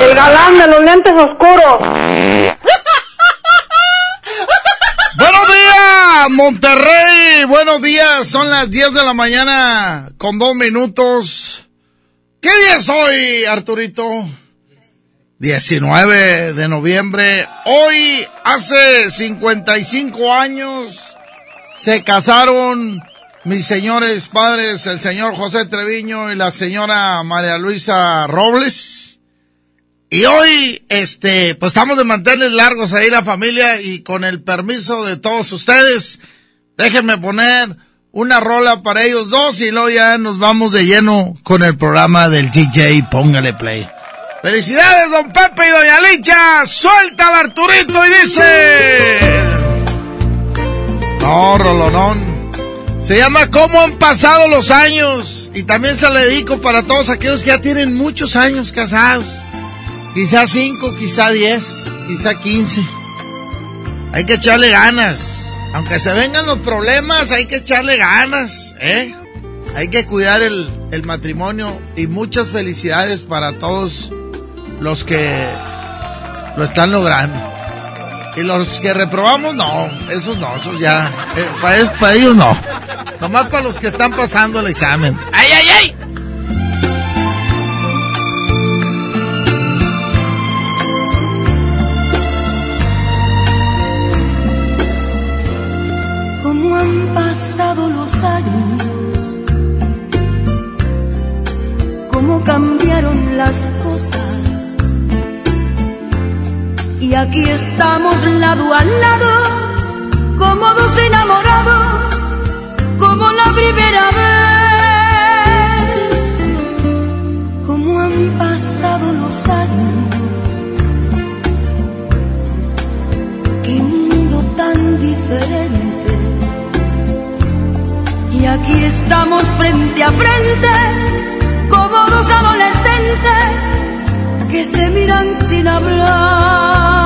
El galán de los lentes oscuros. Buenos días, Monterrey. Buenos días. Son las 10 de la mañana con dos minutos. ¿Qué día es hoy, Arturito? 19 de noviembre. Hoy, hace 55 años, se casaron mis señores padres, el señor José Treviño y la señora María Luisa Robles. Y hoy, este, pues estamos de mantenerles largos ahí la familia y con el permiso de todos ustedes, déjenme poner una rola para ellos dos y luego ya nos vamos de lleno con el programa del DJ Póngale Play. Felicidades, don Pepe y doña Licha. Suelta al Arturito y dice... No, Rolonón. Se llama ¿Cómo han pasado los años? Y también se le dedico para todos aquellos que ya tienen muchos años casados. Quizá cinco, quizá diez, quizá quince. Hay que echarle ganas. Aunque se vengan los problemas, hay que echarle ganas, ¿eh? Hay que cuidar el, el matrimonio y muchas felicidades para todos los que lo están logrando. Y los que reprobamos, no, esos no, esos ya, eh, para, para ellos no. Nomás para los que están pasando el examen. ¡Ay, ay, ay! Aquí estamos lado a lado, como dos enamorados, como la primera vez. Cómo han pasado los años, qué mundo tan diferente. Y aquí estamos frente a frente, como dos adolescentes que se miran sin hablar.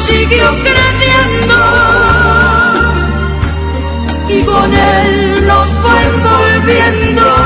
siguió creciendo y con él nos fue envolviendo.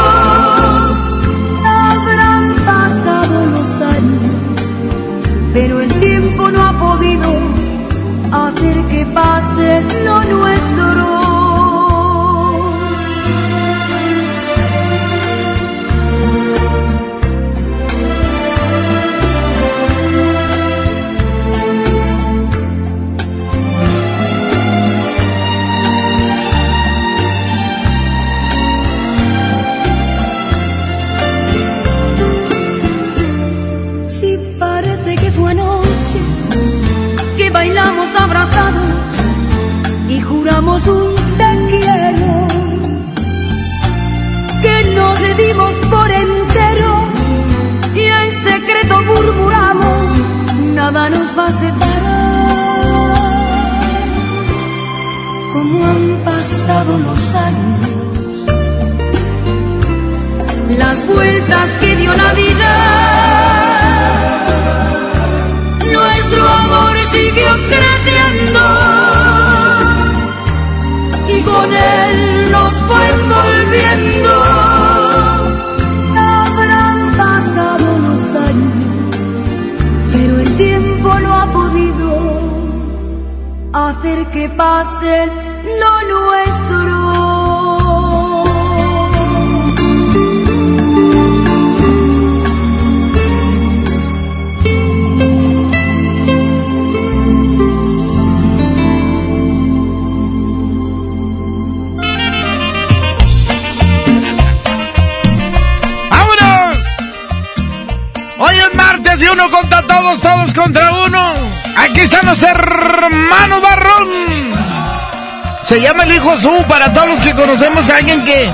Su para todos los que conocemos a alguien que...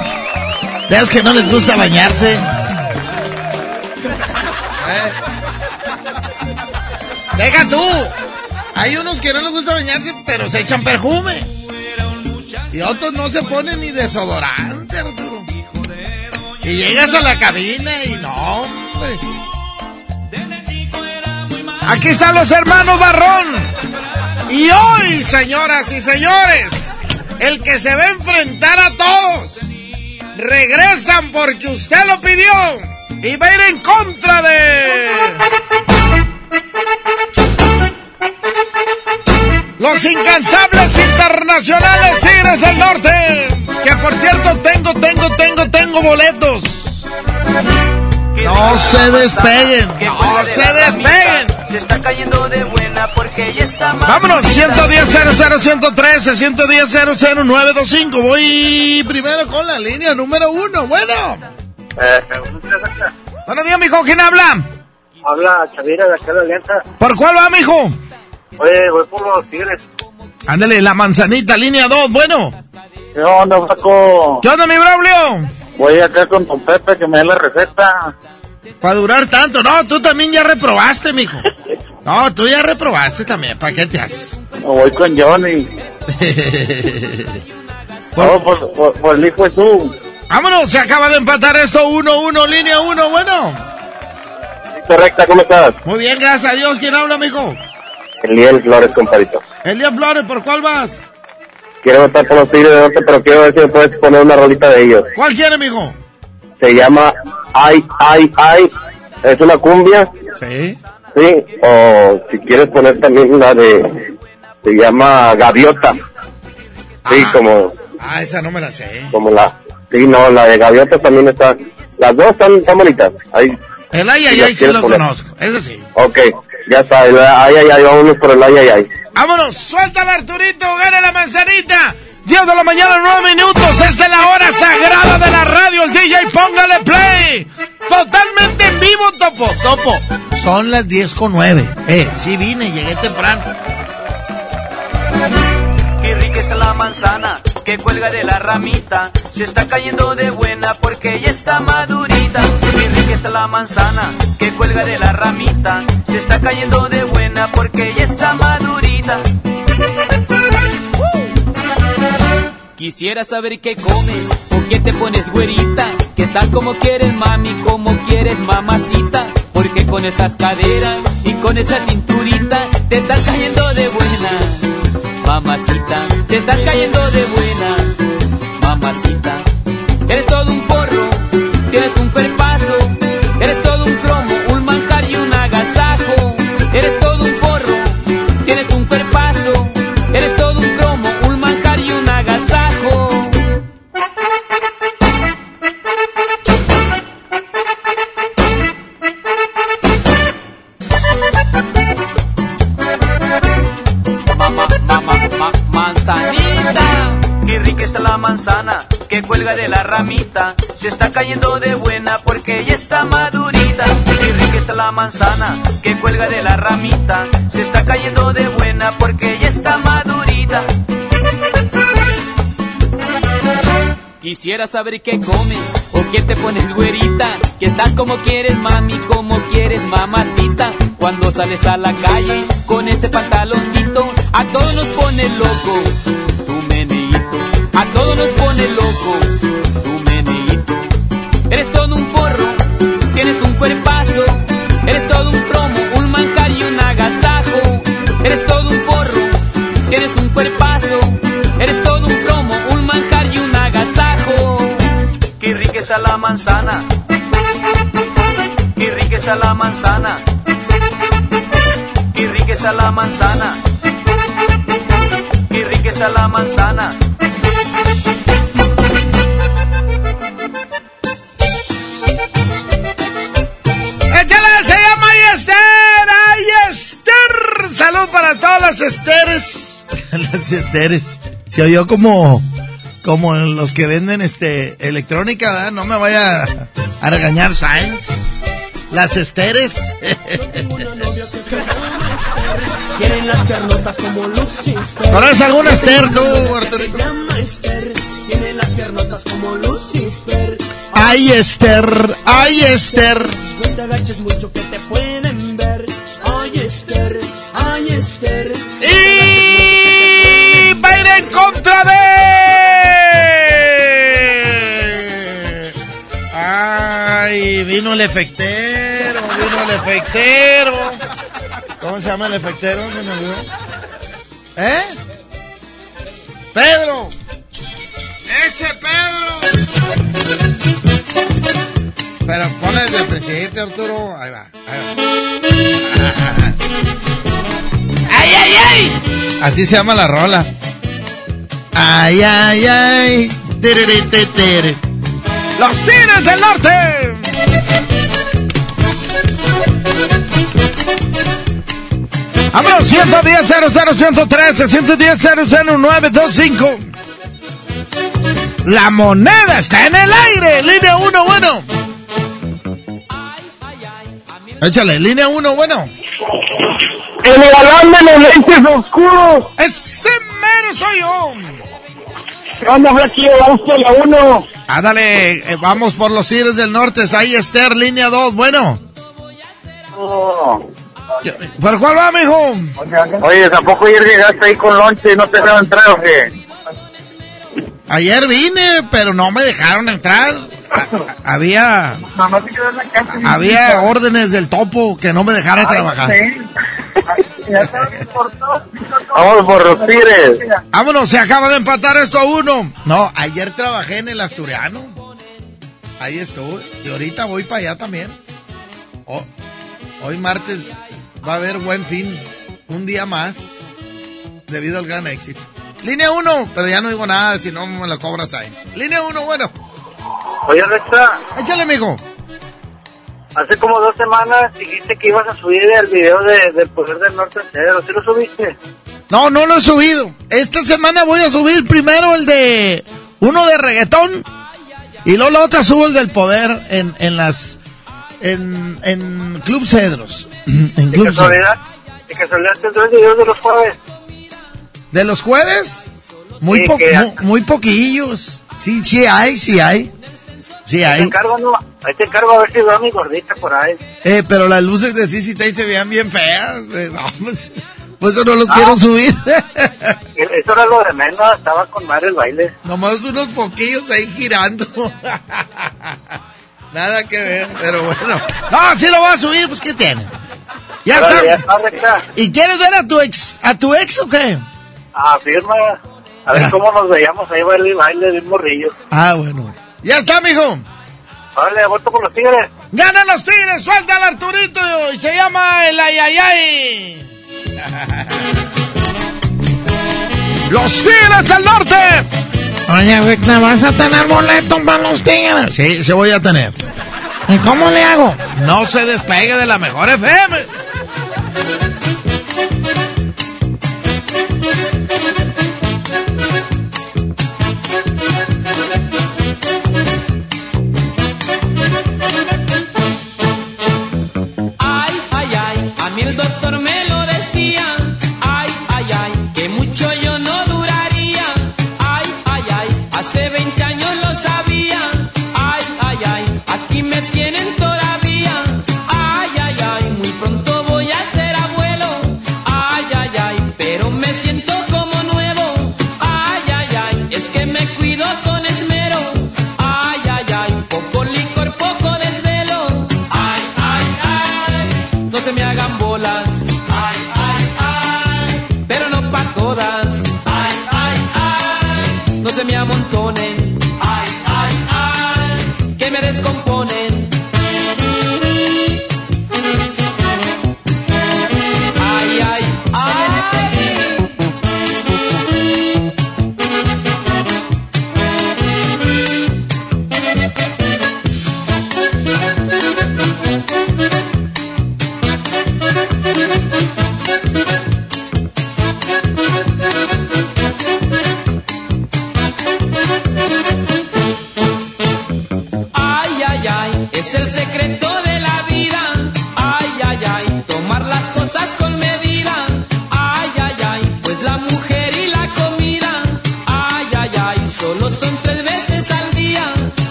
De que no les gusta bañarse. Eh. Deja tú. Hay unos que no les gusta bañarse, pero se echan perfume. Y otros no se ponen ni desodorante, Arturo. Y llegas a la cabina y no, hombre. Aquí están los hermanos Barrón. Y hoy, señoras y señores, el que se va a enfrentar a todos, regresan porque usted lo pidió y va a ir en contra de... Los incansables internacionales Tigres del Norte. Que por cierto tengo, tengo, tengo, tengo boletos. No se despeguen, no se despeguen. Se está cayendo de buena porque ya está Vámonos, 110 113 110 00925. Voy primero con la línea número uno. Bueno. Eh, Buenos días, mijo. ¿Quién habla? Habla Chavira de acá de Alianza. ¿Por cuál va, mijo? Oye, voy por los tigres. Ándale, la manzanita, línea 2, bueno. ¿Qué onda, Paco? ¿Qué onda, mi Braulio? Voy acá con Don Pepe que me dé la receta. Para durar tanto. No, tú también ya reprobaste, mijo. No, tú ya reprobaste también. ¿Para qué te haces? voy con Johnny. por, no, por, por, por, el hijo Jesús. Vámonos, se acaba de empatar esto 1-1, línea 1, bueno. Correcta, ¿cómo estás? Muy bien, gracias a Dios. ¿Quién habla, mijo? Eliel Flores, compadito. Eliel Flores, ¿por cuál vas? Quiero votar por los Tigres de Norte, pero quiero ver si me puedes poner una rolita de ellos. ¿Cuál quiere, mijo? Se llama Ay, Ay, Ay. Es una cumbia. Sí. Sí, o si quieres poner también una de... Se llama Gaviota. Sí, Ah. como... Ah, esa no me la sé. Como la... Sí, no, la de Gaviota también está... Las dos están, están bonitas. Ahí, El ay, ay, la ay, sí lo poner. conozco. Eso sí. ok, ya está. el Ay, ay, ay, vámonos por el ay, ay, ay. Vámonos, suéltala Arturito, gana la manzanita. 10 de la mañana, 9 minutos. Esta es la hora sagrada de la radio. El DJ, póngale play. Totalmente en vivo, Topo. Topo. Son las 10 con 9. Eh, sí vine, llegué temprano. Qué rica está la manzana que cuelga de la ramita. Se está cayendo de buena porque ya está madurita. Qué rica está la manzana que cuelga de la ramita. Se está cayendo de buena porque ya está madurita. Quisiera saber qué comes o qué te pones güerita. Que estás como quieres mami, como quieres mamacita. Porque con esas caderas y con esa cinturita te estás cayendo de buena. Mamacita, te estás cayendo de buena. Mamacita, eres todo un forro, tienes un cuerpazo. Eres todo un cromo, cuelga de la ramita. Se está cayendo de buena porque ya está madurita. Qué rica está la manzana que cuelga de la ramita. Se está cayendo de buena porque ya está madurita. Quisiera saber qué comes o qué te pones güerita. Que estás como quieres mami, como quieres mamacita. Cuando sales a la calle con ese pantaloncito, a todos nos pone locos. Tu meneíto, a todos nos pone locos. Tu meneíto. Eres todo un forro, tienes un cuerpazo. Eres todo un cromo, un manjar y un agasajo. Eres todo un forro, tienes un cuerpazo. Eres todo un cromo, un manjar y un agasajo. Qué está la manzana. Qué está la manzana. Qué está la manzana. Qué está la manzana. Esther! Salud para todas las Esteres. las Esteres. Se oyó como, como los que venden este electrónica, ¿verdad? No me vaya a regañar Sainz. Las esteres. Tienen las piernotas como Lucifer. ¿Conoces alguna Esther tú, Arturito? Se llama Esther. Tiene las piernotas como Lucifer. Ay, Esther, ay, Esther. No te agaches mucho que te pueden vino el efectero, vino el efectero. ¿Cómo se llama el efectero? Se me olvidó. ¿Eh? Pedro. Ese Pedro. Pero ponle desde el principio, Arturo. Ahí va, ahí va. ¡Ay, ay, ay! Así se llama la rola. ¡Ay, ay, ay! Tere, tere, tere. ¡Los Tigres del Norte! ¡Vámonos! 110 00 113 110 00 925 La moneda está en el aire. Línea 1, bueno. Échale, línea 1, bueno. El galán de los lentes oscuros. Ese mero soy yo. ¿Qué onda, Flaquillo? Vamos por la uno. Ándale, eh, vamos por los Tigres del Norte. Ahí Esther, línea 2, bueno. ¿Por cuál va, mijo? Oye, ¿tampoco ayer llegaste ahí con lonche y no te dejaron entrar o qué? Ayer vine, pero no me dejaron entrar. A- había Mamá se quedó en la casa. había órdenes del topo que no me dejara trabajar. Ya sabes por todo. Vamos por los tigres. Vámonos, se acaba de empatar esto a uno. No, ayer trabajé en el Asturiano. Ahí estuve. Y ahorita voy para allá también. Oh, hoy martes va a haber buen fin. Un día más. Debido al gran éxito. Línea 1, pero ya no digo nada si no me lo cobras ahí. Línea 1, bueno. Oye, Alexa, Échale, mijo. hace como dos semanas dijiste que ibas a subir el video de, del Poder del Norte entero. ¿Sí lo subiste? No, no lo he subido. Esta semana voy a subir primero el de uno de reggaetón y luego la otra subo el del poder en, en las en, en Club Cedros. En ¿De Club Cedros. casualidad? ¿De casualidad tendrás videos de los jueves? ¿De los jueves? Muy, Sí, po- muy poquillos. Sí, sí hay, sí hay. Sí Ahí te hay. encargo, ¿no? Ahí te encargo a ver si veo a mi gordita por ahí. Eh, pero las luces de CCT se veían bien feas. Eh, no, pues, por eso no los Ah. quiero subir. Eso era lo de menos, estaba con madre el baile. Nomás unos poquillos ahí girando. Nada que ver, pero bueno. No, sí lo voy a subir, pues ¿qué tiene? Ya ya está. está, recta. ¿Y quieres ver a tu ex, a tu ex o qué? Ah, firma. A ver cómo nos veíamos ahí baile y baile de un morrillo. Ah, bueno. Ya está, mijo. Vale, vuelto por los tigres. Ganan los tigres, suelta al Arturito y se llama el Ayayay. Los Tigres del Norte. Oye, Victor, ¿vas a tener boleto para los Tigres? Sí, sí voy a tener. ¿Y cómo le hago? No se despegue de la mejor FM.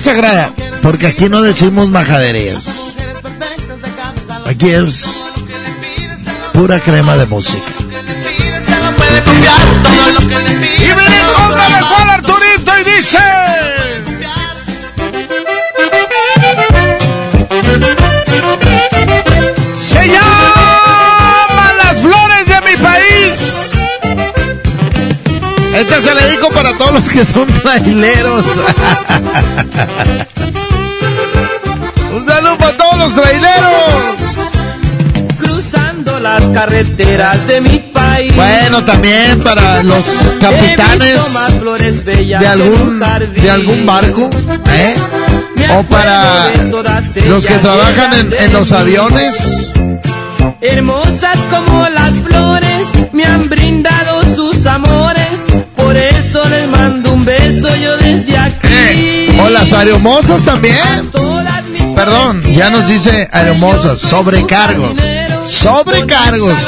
Sagrada? Porque aquí no decimos majaderías. Aquí es pura crema de música. Se le dedico para todos los que son traileros. Un saludo para todos los traileros. cruzando las carreteras de mi país. Bueno, también para los capitanes de algún, de algún barco, ¿eh? O para los que trabajan en, los aviones. Hermosas como las flores, me han brindado Eh, O las aeromosas también. Perdón, ya nos dice aeromosas, sobrecargos. Sobrecargos.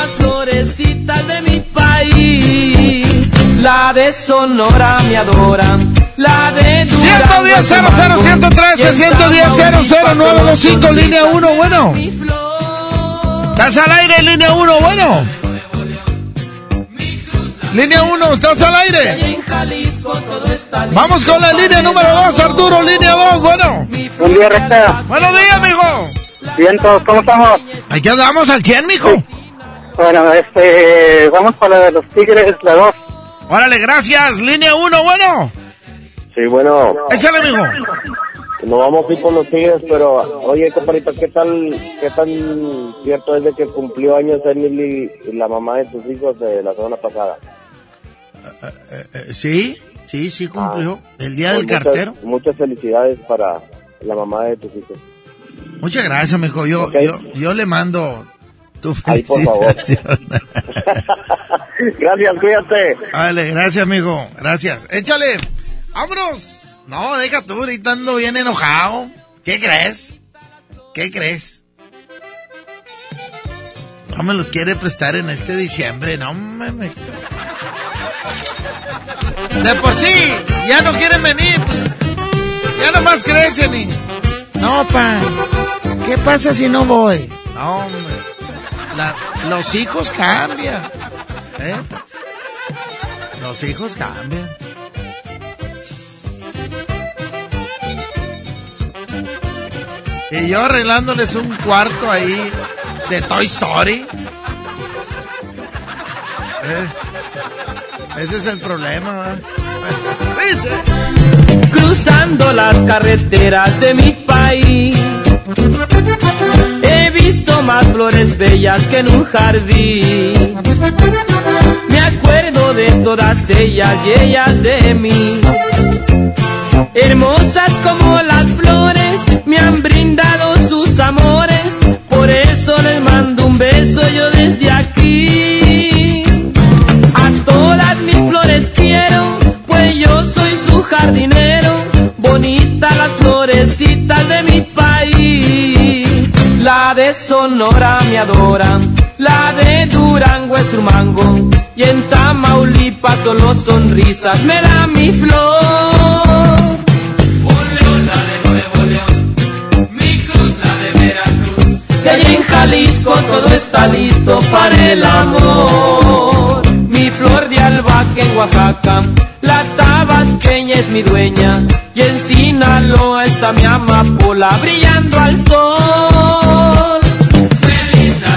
La de Sonora me adora. La de 110 00 113 110 00925 línea 1, bueno. ¿Estás al aire, línea 1, bueno? Línea 1, ¿estás al aire? Vamos con la línea número 2, Arturo, línea 2, bueno. Buen día, recta. Buenos días, mijo. Vientos, ¿cómo estamos? Aquí andamos al 100, mijo. Bueno, este, vamos para la de los Tigres, la 2. Órale, gracias. Línea 1, bueno. Sí, bueno, Échale, mijo. nos vamos a ir con los Tigres, pero oye, compadrito, ¿qué tal, qué tan cierto es de que cumplió años Emily y la mamá de tus hijos de la semana pasada? Eh, sí, sí, sí cumplió. El día del Pues muchas- cartero. Muchas felicidades para la mamá de tus hijos. Muchas gracias, mijo. Yo, yo, yo le mando tu Ay, por favor. felicitación. Gracias, cuídate. Vale, gracias, mijo. Gracias. Échale. Vámonos. No, deja tú, ahorita ando bien enojado. ¿Qué crees? ¿Qué crees? No me los quiere prestar en este diciembre, no me... De por sí, ya no quieren venir, pues, ya nomás crecen y... No, pa, ¿qué pasa si no voy? No, hombre, la- los hijos cambian, ¿eh? Los hijos cambian. Y yo arreglándoles un cuarto ahí de Toy Story. Eh, Ese es el problema. Dice. cruzando las carreteras de mi país. He visto más flores bellas que en un jardín. Me acuerdo de todas ellas y ellas de mí. Hermosas como las flores, me han brindado sus amores. Por eso les mando un beso yo desde aquí. Jardinero. Bonitas las florecitas de mi país. La de Sonora me adora, la de Durango es su mango. Y en Tamaulipas solo sonrisas me da mi flor. Un león la de Nuevo León, mi cruz la de Veracruz. Y allí en Jalisco todo está listo para el amor. Mi flor de albahaca en Oaxaca, es mi dueña. Y en Sinaloa está mi amapola brillando al sol. Feliz de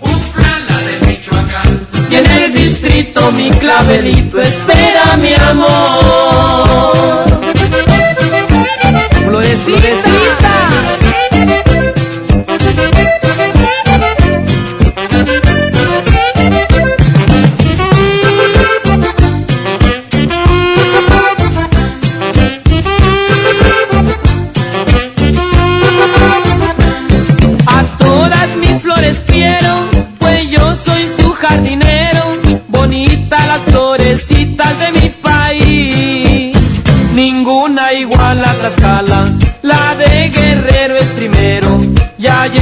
un flala de Michoacán. Y en el distrito mi clavelito espera mi amor. Florecita. A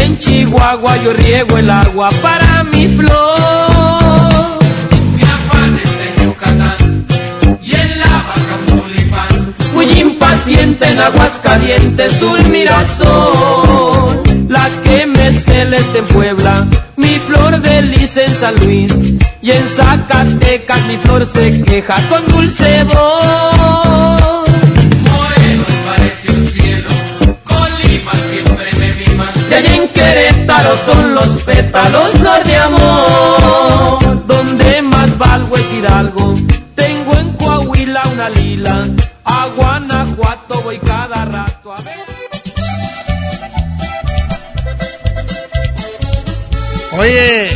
en Chihuahua yo riego el agua para mi flor. Mi afán de Yucatán y en la Mulipán. Muy impaciente en aguas calientes, dulce mirazón. La que me celeste en Puebla, mi flor de lis en San Luis. Y en Zacatecas mi flor se queja con dulce voz. Son los pétalos de amor. Donde más valgo es Hidalgo, tengo en Coahuila una lila. A Guanajuato voy cada rato a ver. Oye,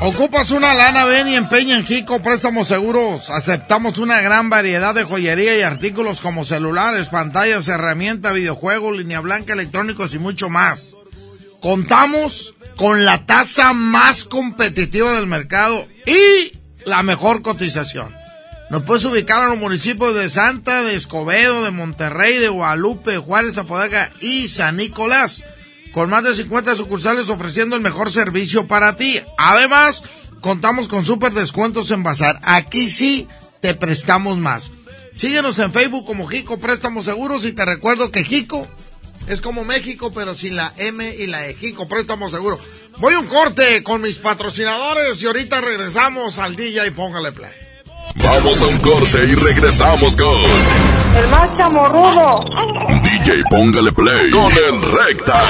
ocupas una lana, ven y empeña en Jico Préstamos Seguros. Aceptamos una gran variedad de joyería y artículos como celulares, pantallas, herramientas, videojuegos, línea blanca, electrónicos y mucho más. Contamos con la tasa más competitiva del mercado y la mejor cotización. Nos puedes ubicar en los municipios de Santa, de Escobedo, de Monterrey, de Guadalupe, Juárez, Apodaca y San Nicolás. Con más de 50 sucursales ofreciendo el mejor servicio para ti. Además, contamos con super descuentos en Bazar. Aquí sí te prestamos más. Síguenos en Facebook como Jico Préstamos Seguros y te recuerdo que Jico es como México, pero sin la M y la E. Jico Préstamos Seguros. Voy a un corte con mis patrocinadores y ahorita regresamos al DJ y póngale play. Vamos a un corte y regresamos con El más chamorrudo. DJ Póngale Play con el Recta.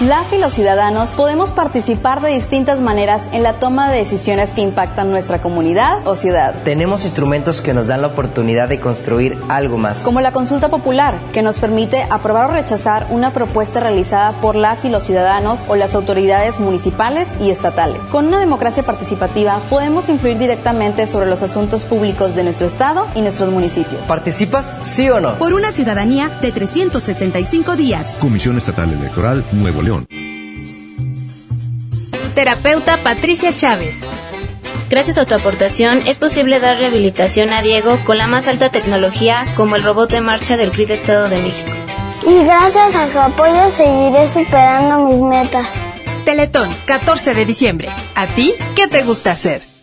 Las y los ciudadanos podemos participar de distintas maneras en la toma de decisiones que impactan nuestra comunidad o ciudad. Tenemos instrumentos que nos dan la oportunidad de construir algo más. Como la consulta popular, que nos permite aprobar o rechazar una propuesta realizada por las y los ciudadanos o las autoridades municipales y estatales. Con una democracia participativa podemos influir directamente sobre los asuntos públicos de nuestro Estado y nuestros municipios. ¿Participas, sí o no? Por una ciudadanía de 365 días. Comisión Estatal Electoral Nuevo León. Terapeuta Patricia Chávez. Gracias a tu aportación es posible dar rehabilitación a Diego con la más alta tecnología como el robot de marcha del CRID Estado de México. Y gracias a su apoyo seguiré superando mis metas. Teletón, 14 de diciembre. ¿A ti qué te gusta hacer?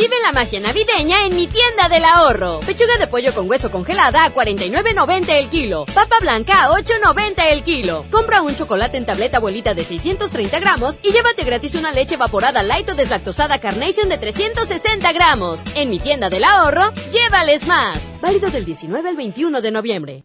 Vive la magia navideña en mi tienda del ahorro. Pechuga de pollo con hueso congelada a 49.90 el kilo. Papa blanca a 8.90 el kilo. Compra un chocolate en tableta abuelita de 630 gramos y llévate gratis una leche evaporada light o deslactosada Carnation de 360 gramos. En mi tienda del ahorro, llévales más. Válido del 19 al 21 de noviembre.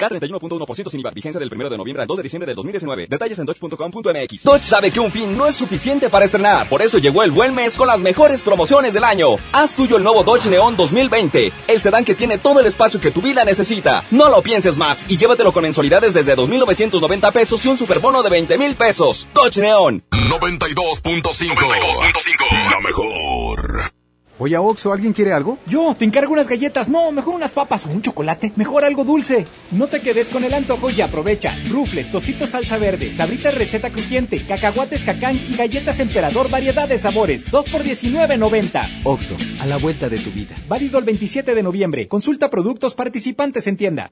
K31.1% sin IVA. Vigencia del 1 de noviembre al 2 de diciembre del 2019. Detalles en dodge.com.mx. Dodge sabe que un fin no es suficiente para estrenar. Por eso llegó el buen mes con las mejores promociones del año. Haz tuyo el nuevo Dodge Neon 2020. El sedán que tiene todo el espacio que tu vida necesita. No lo pienses más y llévatelo con mensualidades desde 2.990 pesos y un superbono de 20 mil pesos. Dodge Neon. 92.5. La mejor. Oye, Oxo, ¿alguien quiere algo? Yo, te encargo unas galletas. No, mejor unas papas o un chocolate. Mejor algo dulce. No te quedes con el antojo y aprovecha. Rufles, tostitos salsa verde, sabritas receta crujiente, cacahuates cacán y galletas emperador variedad de sabores. 2 por 19.90. Oxo, a la vuelta de tu vida. Válido el 27 de noviembre. Consulta productos participantes en tienda.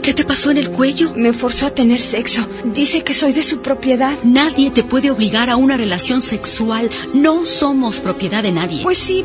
¿Qué te pasó en el cuello? Me forzó a tener sexo. Dice que soy de su propiedad. Nadie te puede obligar a una relación sexual. No somos propiedad de nadie. Pues sí,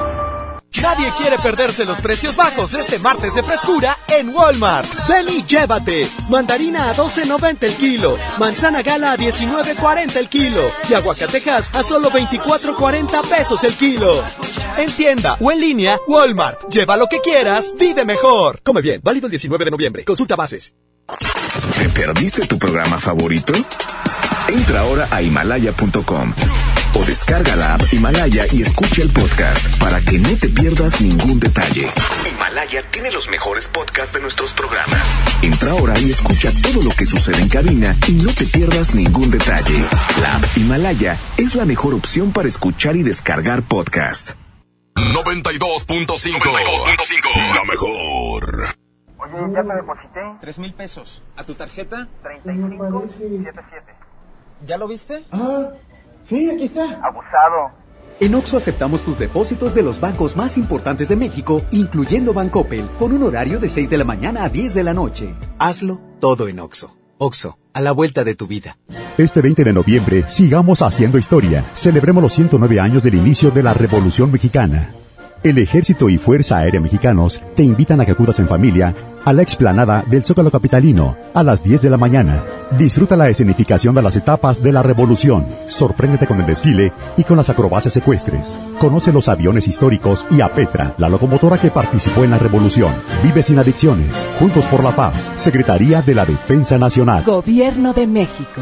Nadie quiere perderse los precios bajos este martes de frescura en Walmart. Ven llévate. Mandarina a 12.90 el kilo. Manzana gala a 19.40 el kilo. Y aguacatejas a solo 24.40 pesos el kilo. En tienda o en línea, Walmart. Lleva lo que quieras, vive mejor. Come bien, válido el 19 de noviembre. Consulta bases. ¿Te perdiste tu programa favorito? Entra ahora a himalaya.com o descarga la app Himalaya y escucha el podcast para que no te pierdas ningún detalle. Himalaya tiene los mejores podcasts de nuestros programas. Entra ahora y escucha todo lo que sucede en cabina y no te pierdas ningún detalle. La app Himalaya es la mejor opción para escuchar y descargar podcast. 92.5 La mejor. Oye, ya te deposité. Tres mil pesos. ¿A tu tarjeta? 3577. ¿Ya lo viste? Ah, sí, aquí está. Abusado. En Oxo aceptamos tus depósitos de los bancos más importantes de México, incluyendo Bancoppel, con un horario de 6 de la mañana a 10 de la noche. Hazlo todo en Oxo. Oxo, a la vuelta de tu vida. Este 20 de noviembre, sigamos haciendo historia. Celebremos los 109 años del inicio de la Revolución Mexicana. El Ejército y Fuerza Aérea Mexicanos te invitan a que acudas en familia a la explanada del Zócalo Capitalino a las 10 de la mañana. Disfruta la escenificación de las etapas de la revolución. Sorpréndete con el desfile y con las acrobacias ecuestres. Conoce los aviones históricos y a Petra, la locomotora que participó en la revolución. Vive sin adicciones. Juntos por la paz. Secretaría de la Defensa Nacional. Gobierno de México.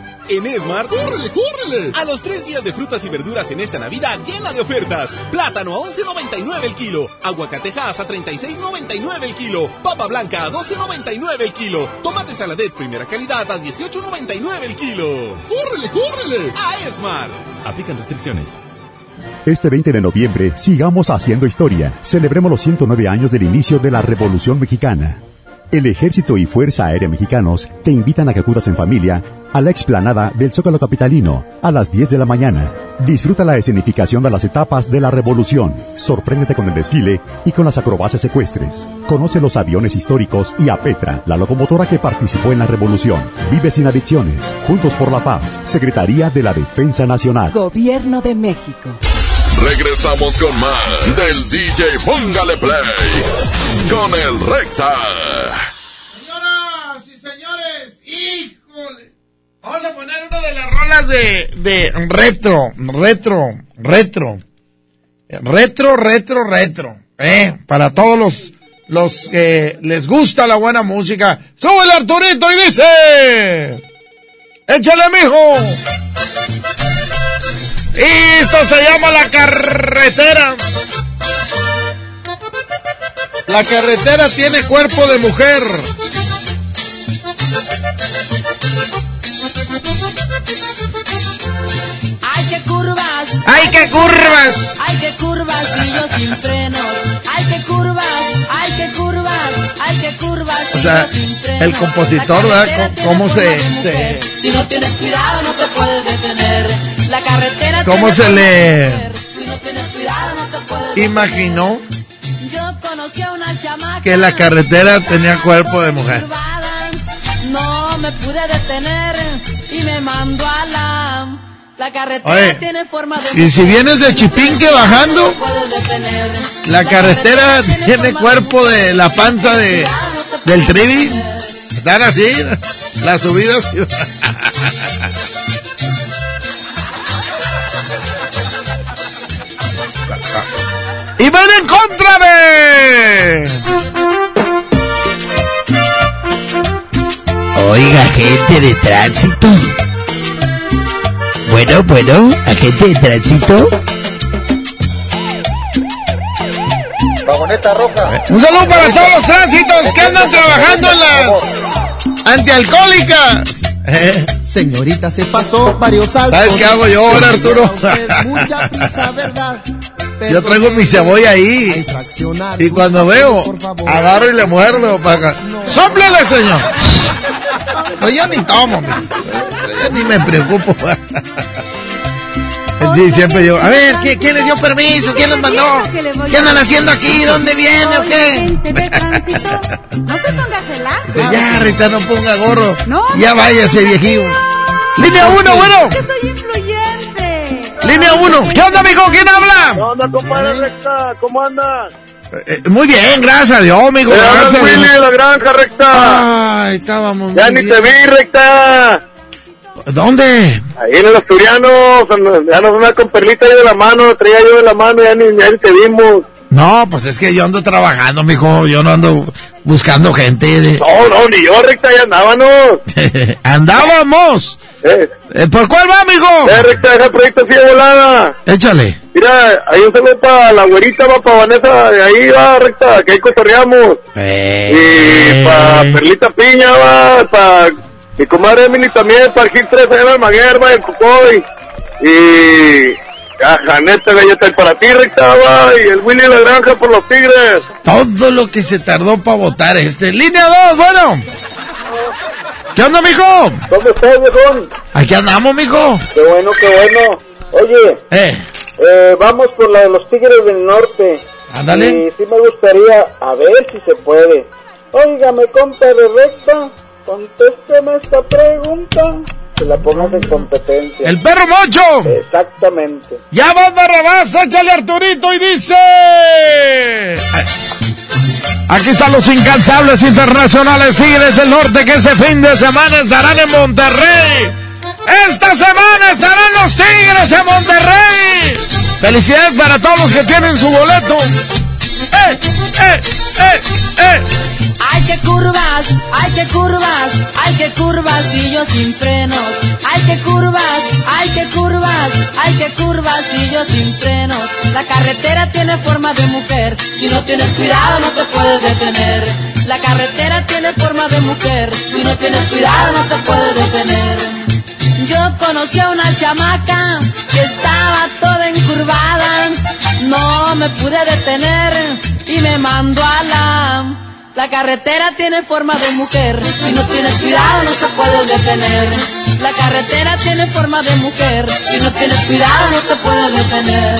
En Esmart, ¡córrele, córrele! A los tres días de frutas y verduras en esta Navidad llena de ofertas. Plátano a 11.99 el kilo. Aguacatejas a 36.99 el kilo. Papa blanca a 12.99 el kilo. Tomate saladet primera calidad a 18.99 el kilo. ¡Córrele, córrele! A Esmart. Aplican restricciones. Este 20 de noviembre, sigamos haciendo historia. Celebremos los 109 años del inicio de la Revolución Mexicana. El Ejército y Fuerza Aérea Mexicanos te invitan a que acudas en familia a la explanada del Zócalo Capitalino a las 10 de la mañana. Disfruta la escenificación de las etapas de la revolución. Sorpréndete con el desfile y con las acrobacias ecuestres. Conoce los aviones históricos y a Petra, la locomotora que participó en la revolución. Vive sin adicciones. Juntos por la paz. Secretaría de la Defensa Nacional. Gobierno de México. Regresamos con más del DJ Póngale Play con el Recta. Señoras y señores, híjole. Vamos a poner una de las rolas de, retro, retro, retro. Retro, retro, retro. Eh, para todos los, los que les gusta la buena música. Sube el Arturito y dice. Échale, mijo. Esto se llama la carretera. La carretera tiene cuerpo de mujer. Ay, qué curvas. Ay, qué curvas. Curvas y yo sin frenos. Ay, qué curvas. Ay, qué curvas. Ay, qué curvas. O sea, el compositor, ¿verdad? ¿Cómo se, se. Si no tienes cuidado, no te puedes detener. La carretera cómo se le. Si no tienes cuidado, no te puedes imaginó Yo conocí a una chamaca. que la carretera tenía cuerpo de mujer? No me pude detener y me mandó a la La carretera Oye, tiene forma de y si vienes de Chipinque bajando, la carretera tiene cuerpo de la panza de del trivi. Están así, las subidas. Y van en contra de. Oiga, gente de tránsito. Bueno, bueno, agente de tránsito. Vagoneta roja. Un saludo para todos los tránsitos que andan trabajando en las antialcohólicas. Eh, Señorita, se pasó varios saltos. ¿Sabes qué hago yo ahora, Arturo? Mucha prisa, ¿verdad? Yo traigo mi cebolla ahí. Y cuando veo, agarro y le muerdo. Para... ¡Sóplele, señor! Pues yo ni tomo, man. yo ni me preocupo. Sí, siempre yo. A ver, ¿qui- ¿quién les dio permiso? ¿Quién los mandó? ¿Qué andan haciendo aquí? ¿Dónde viene o qué? No se ponga. Dice, ya, Rita, no ponga gorro. Ya váyase, viejillo. Línea 1, bueno. Que soy influyente. Línea 1. ¿Qué onda, mijo? ¿Quién habla? ¿Qué onda, compadre recta? ¿Cómo andas? Eh, muy bien, gracias a Dios, amigo. Gracias a Willy de la granja recta. Ay, estábamos Ya ni bien. te vi recta. ¿Dónde? Ahí en el Asturiano, ya nos una con perlita ahí de la mano, traía yo de la mano, ya ni, ya ni te vimos. No, pues es que yo ando trabajando, mijo. Yo no ando buscando gente. de- No, no, ni yo recta, ya andábamos. Andábamos. Eh, Eh, ¿Por cuál va, mijo? eh, recta, el proyecto de volada. Échale. Mira, ahí un saludo para la güerita, va para Vanessa, de ahí va recta, que ahí cotorreamos. Eh. Y para Perlita Piña, va, para mi comadre Emily también, para Gil 3, allá en Almaguer, va, el Cocoy. Y a Janeta Galleta, para ti, recta, va, y el Willy la Granja por los Tigres. Todo lo que se tardó para votar este. Línea 2, bueno. ¿Qué onda, mijo? ¿Dónde estás, viejón? Aquí andamos, mijo. Qué bueno, qué bueno. Oye, Eh, eh, vamos por la de los Tigres del Norte. Ándale. Y sí me gustaría, a ver si se puede. Óigame, compa de recta, contésteme esta pregunta. Que la pongas en competencia. el perro mocho. Exactamente. Ya va Barrabás, échale Arturito y dice. Aquí están los incansables internacionales Tigres del Norte que este fin de semana estarán en Monterrey. Esta semana estarán los Tigres en Monterrey. Felicidades para todos los que tienen su boleto. ¡Eh, eh, eh, eh! Ay, qué curvas, ay, qué curvas, ay, qué curvas y yo sin frenos. Ay, qué curvas, ay, qué curvas, ay, qué curvas y yo sin frenos. La carretera tiene forma de mujer, si no tienes cuidado no te puedes detener. La carretera tiene forma de mujer, si no tienes cuidado no te puedes detener. Yo conocí a una chamaca que estaba toda encurvada, no me pude detener y me mandó a la... La carretera tiene forma de mujer, si no tienes cuidado no te puedes detener. La carretera tiene forma de mujer, si no tienes cuidado no te puedes detener.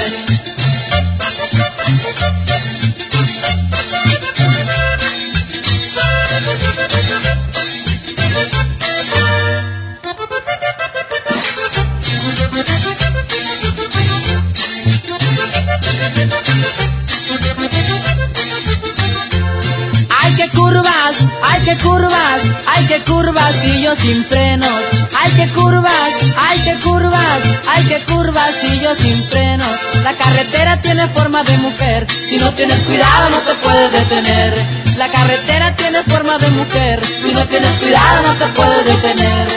Curvas, ay, qué curvas, ay, qué curvas y yo sin frenos. Ay, qué curvas, ay, qué curvas, ay, qué curvas y yo sin frenos. La carretera tiene forma de mujer, si no tienes cuidado no te puedes detener. La carretera tiene forma de mujer, si no tienes cuidado no te puedes detener.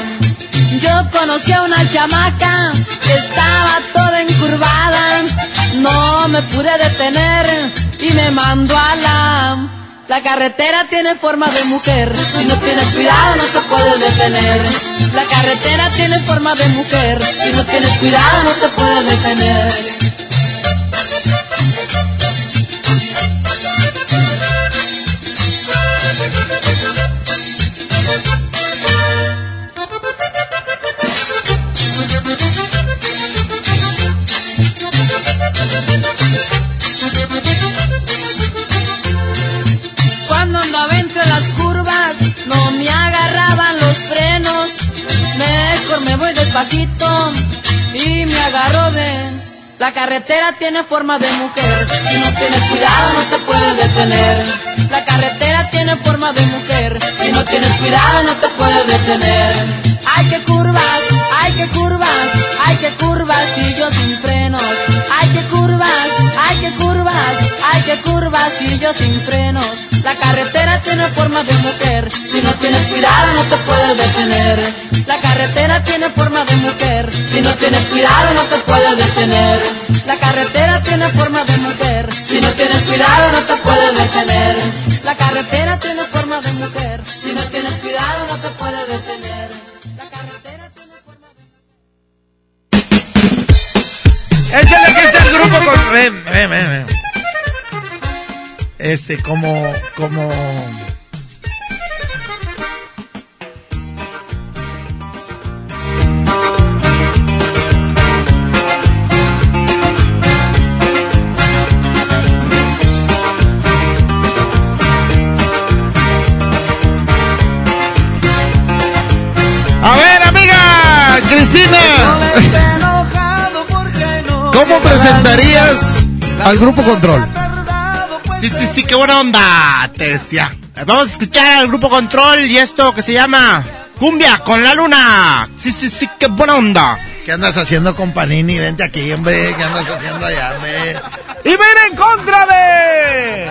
Yo conocí a una chamaca que estaba toda encurvada, no me pude detener y me mandó a la... La carretera tiene forma de mujer, si no tienes cuidado no te puedes detener. La carretera tiene forma de mujer, si no tienes cuidado no te puedes detener. Y me agarró de... La carretera tiene forma de mujer, si no tienes cuidado no te puedes detener. La carretera tiene forma de mujer, si no tienes cuidado no te puedes detener. Ay que curvas, ay que curvas, ay que curvas y yo sin frenos. Ay que curvas, ay que curvas, ay que curvas y yo sin frenos. La carretera tiene forma de mujer, si no tienes cuidado no te puedes detener. La carretera tiene forma de mujer, si no tienes cuidado no te puedes detener. La carretera tiene forma de mujer, si no tienes cuidado no te puedes detener. La carretera tiene forma de mujer, Ven, ven, ven, ven. Este, como. como. A ver, amiga Cristina. ¿Cómo presentarías al grupo Control? Sí, sí, sí, qué buena onda, te decía. Vamos a escuchar al grupo Control y esto que se llama Cumbia con la Luna. Sí, sí, sí, qué buena onda. ¿Qué andas haciendo con Panini? Vente aquí, hombre. ¿Qué andas haciendo allá, hombre? ¡Y ven en contra de!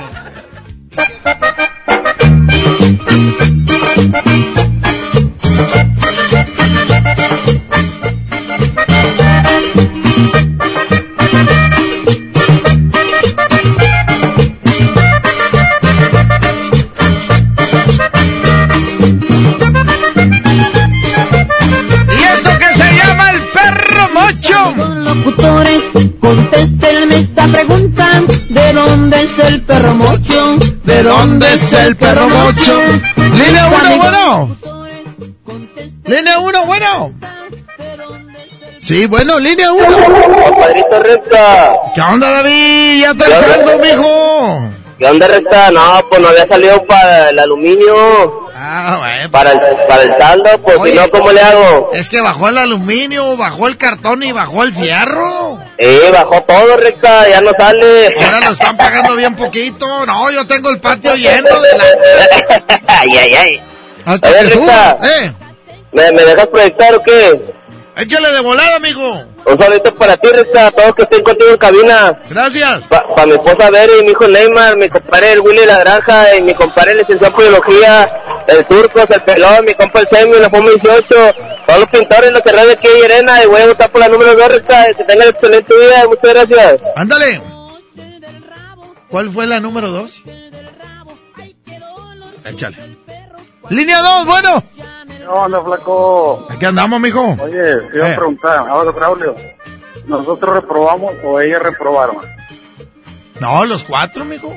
Locutores, contéstenme esta pregunta. ¿De dónde es el perro mocho? ¿De dónde es el perro mocho? Línea 1, bueno. Línea 1, bueno. Sí, bueno, línea 1. Compadrito Recta. ¿Qué onda, David? Ya está el saldo, mijo. ¿Qué onda, Recta? No, pues no había salido para el aluminio. Ah, bueno. Para el, para el saldo, pues si no, ¿cómo le hago? Es que bajó el aluminio, bajó el cartón y bajó el fierro. Eh, bajó todo, Recta, ya no sale. Ahora lo están pagando bien poquito. No, yo tengo el patio lleno de la... ay, ay, ay. Hasta que. Recta. Eh, ¿Me, ¿Me dejas proyectar o qué? échale de volada, amigo. Un saludito para ti, Recta, a todos que estén contigo en cabina. Gracias. Para mi esposa Beri, mi hijo Neymar, mi compadre el Willy La Granja, y mi compadre el licenciado en Biología, el Turcos, el Pelón, mi compa el Semio, la FOM 18, todos los pintores, los cerrados de aquí de Llerena, y voy a votar por la número 2, Recta, y que tengan excelente día, muchas gracias. Ándale. ¿Cuál fue la número dos? Échale. Línea 2, bueno. ¿Qué onda, flaco? Aquí andamos, mijo. Oye, te iba Eh. a preguntar, ahora, Braulio, ¿nosotros reprobamos o ellas reprobaron? No, los cuatro, mijo.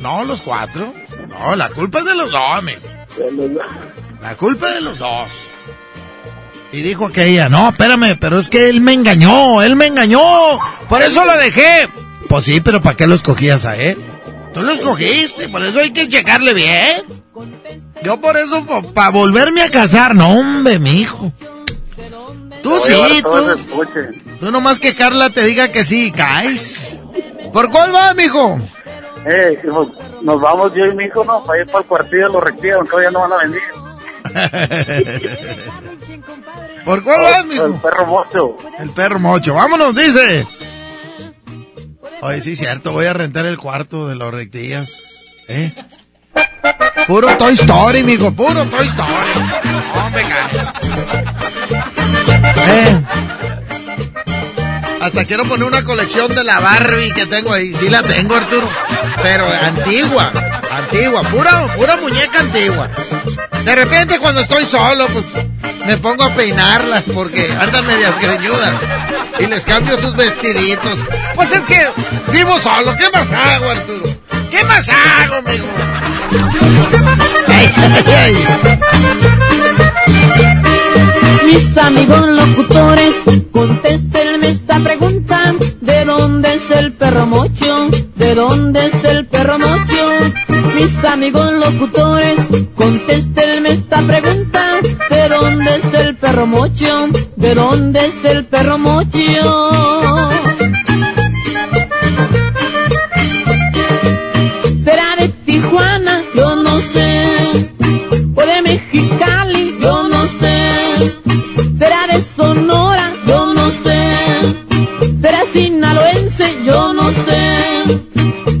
No, los cuatro. No, la culpa es de los dos, mijo. La culpa de los dos. Y dijo aquella, no, espérame, pero es que él me engañó, él me engañó. Por eso lo dejé. Pues sí, pero ¿para qué lo escogías a él? Tú lo escogiste, por eso hay que checarle bien. Yo por eso, para volverme a casar, no, hombre, mijo. Tú Voy a sí, tú. Tú nomás que Carla te diga que sí, caes. ¿Por cuál vas, mijo? Eh, pues, nos vamos yo y mi hijo, ¿no? Para ir para el cuartillo de los rectillos, aunque hoy ya no van a venir. ¿Por cuál vas, mijo? El perro mocho. El perro mocho. Vámonos, dice. Oye, sí, cierto. Voy a rentar el cuarto de los rectillas. ¿Eh? Puro Toy Story, mijo. Puro Toy Story. Hombre, cara. ¿Eh? Hasta quiero poner una colección de la Barbie que tengo ahí. Sí la tengo, Arturo. Pero antigua. Antigua. Pura, pura muñeca antigua. De repente cuando estoy solo, pues me pongo a peinarlas porque andan medias greñudas. Y les cambio sus vestiditos. Pues es que vivo solo. ¿Qué más hago, Arturo? ¿Qué más hago, amigo? Ay, ay, ay. Mis amigos locutores, contéstenme esta pregunta. ¿De dónde es el perro mocho? ¿De dónde es el perro mocho? Mis amigos locutores, contéstenme esta pregunta. ¿De dónde es el perro mocho? ¿De dónde es el perro mocho?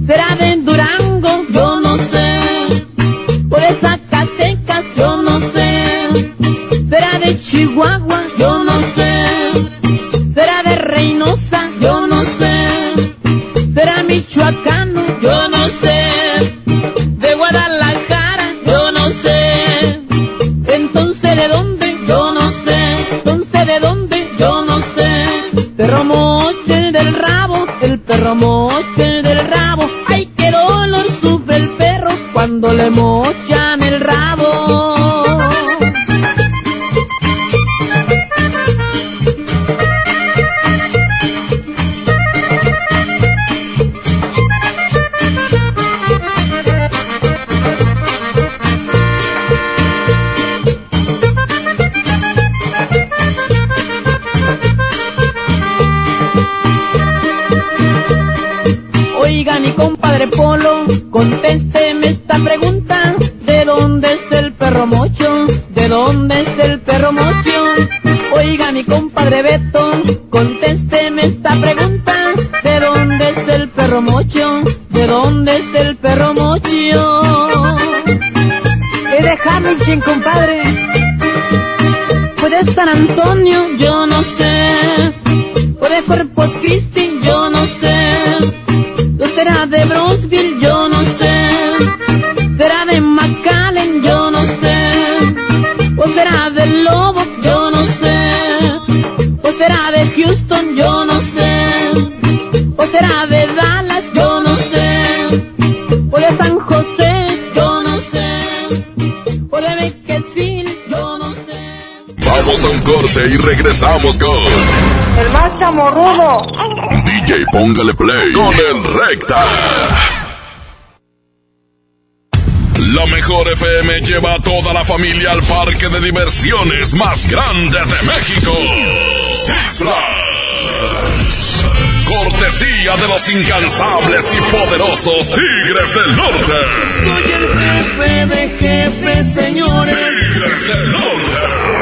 ¿Será de Durango? Yo no sé. ¿O de Zacatecas? Yo no sé. ¿Será de Chihuahua? Yo no sé. ¿Será de Reynosa? Yo no sé. ¿Será michoacano? Yo no sé. Regresamos con El más chamorrudo. DJ Póngale Play con el Recta. La mejor FM lleva a toda la familia al parque de diversiones más grande de México. Six Flags. Cortesía de los incansables y poderosos Tigres del Norte. Soy el jefe de jefes, señores. Tigres del Norte.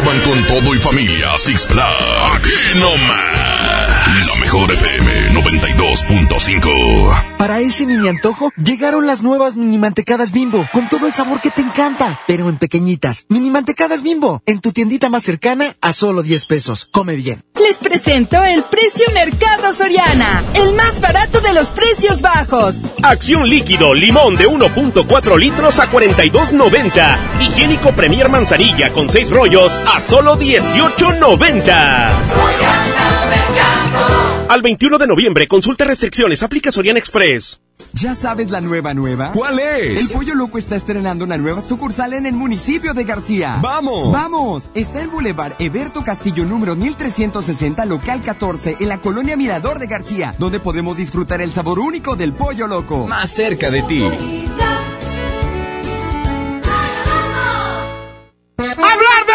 llevan con todo y familia Six Flags. Aquí nomás. La mejor FM 92.5. Para ese mini antojo, llegaron las nuevas mini mantecadas bimbo, con todo el sabor que te encanta, pero en pequeñitas. Mini mantecadas bimbo, en tu tiendita más cercana a solo 10 pesos. Come bien. Les presento el precio Mercado Soriana, el más barato de los precios bajos. Acción líquido, limón de 1.4 litros a 42.90. Higiénico Premier Manzanilla con 6 rollos a solo 18.90. Al 21 de noviembre, consulta restricciones, aplica Soriana Express. ¿Ya sabes la nueva nueva? ¿Cuál es? El Pollo Loco está estrenando una nueva sucursal en el municipio de García. ¡Vamos! ¡Vamos! Está en Boulevard Eberto Castillo número 1360, local 14, en la colonia Mirador de García, donde podemos disfrutar el sabor único del Pollo Loco. Más cerca de ti.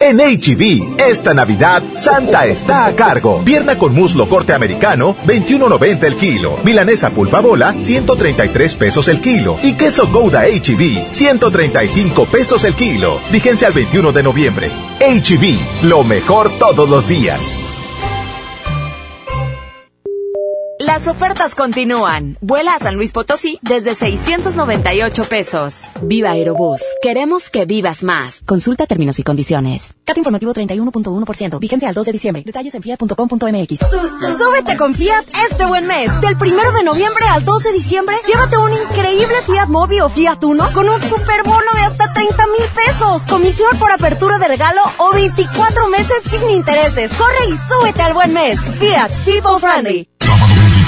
En HB, esta Navidad, Santa está a cargo. Pierna con muslo corte americano, 21.90 el kilo. Milanesa pulpa bola, 133 pesos el kilo. Y queso Gouda HB, 135 pesos el kilo. Vigencia al 21 de noviembre. HB, lo mejor todos los días. Las ofertas continúan. Vuela a San Luis Potosí desde 698 pesos. Viva Aerobús. Queremos que vivas más. Consulta términos y condiciones. Cat informativo 31.1%. Vigencia al 2 de diciembre. Detalles en fiat.com.mx. Súbete con Fiat este buen mes. Del 1 de noviembre al 2 de diciembre, llévate un increíble Fiat Mobi o Fiat Uno con un superbono de hasta 30 mil pesos. Comisión por apertura de regalo o 24 meses sin intereses. Corre y súbete al buen mes. Fiat People Friendly.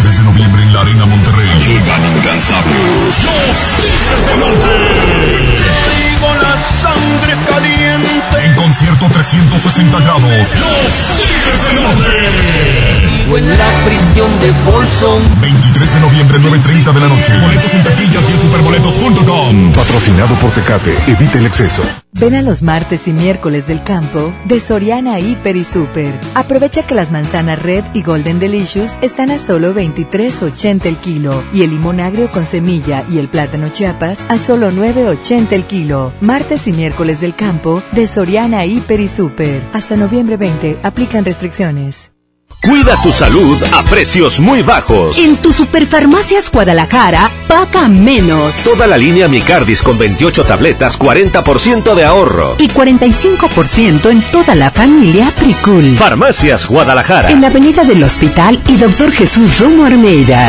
Sábado 23 de noviembre en la Arena Monterrey. Llegan incansables. Los Tigres del Norte. Traigo la sangre caliente. En concierto 360 grados. Los Tigres del Norte. Vivo en la prisión de Folsom. 23 de noviembre, 9.30 de la noche. Boletos en taquillas y en superboletos.com. Patrocinado por Tecate. Evite el exceso. Ven a los martes y miércoles del campo de Soriana Hiper y Super. Aprovecha que las manzanas Red y Golden Delicious están a solo 23.80 el kilo y el limón agrio con semilla y el plátano Chiapas a solo 9.80 el kilo. Martes y miércoles del campo de Soriana Hiper y Super. Hasta noviembre 20 aplican restricciones. Cuida tu salud a precios muy bajos. En tu Superfarmacias Guadalajara, paga menos. Toda la línea Micardis con 28 tabletas, 40% de ahorro. Y 45% en toda la familia Pricul. Farmacias Guadalajara. En la avenida del Hospital y Doctor Jesús Romo Armeida.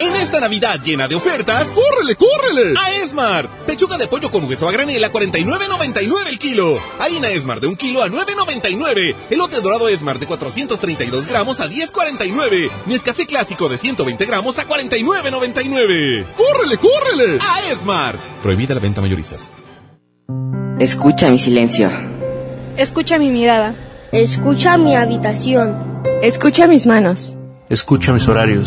En esta Navidad llena de ofertas, ¡córrele, córrele! A Esmart. Pechuga de pollo con hueso a granel a 49.99 el kilo. Harina Esmart de un kilo a 9.99. Elote dorado Esmart de 432 gramos a 10.49. Nescafé clásico de 120 gramos a 49.99. ¡Córrele, córrele! A Esmart. Prohibida la venta mayoristas. Escucha mi silencio. Escucha mi mirada. Escucha mi habitación. Escucha mis manos. Escucha mis horarios.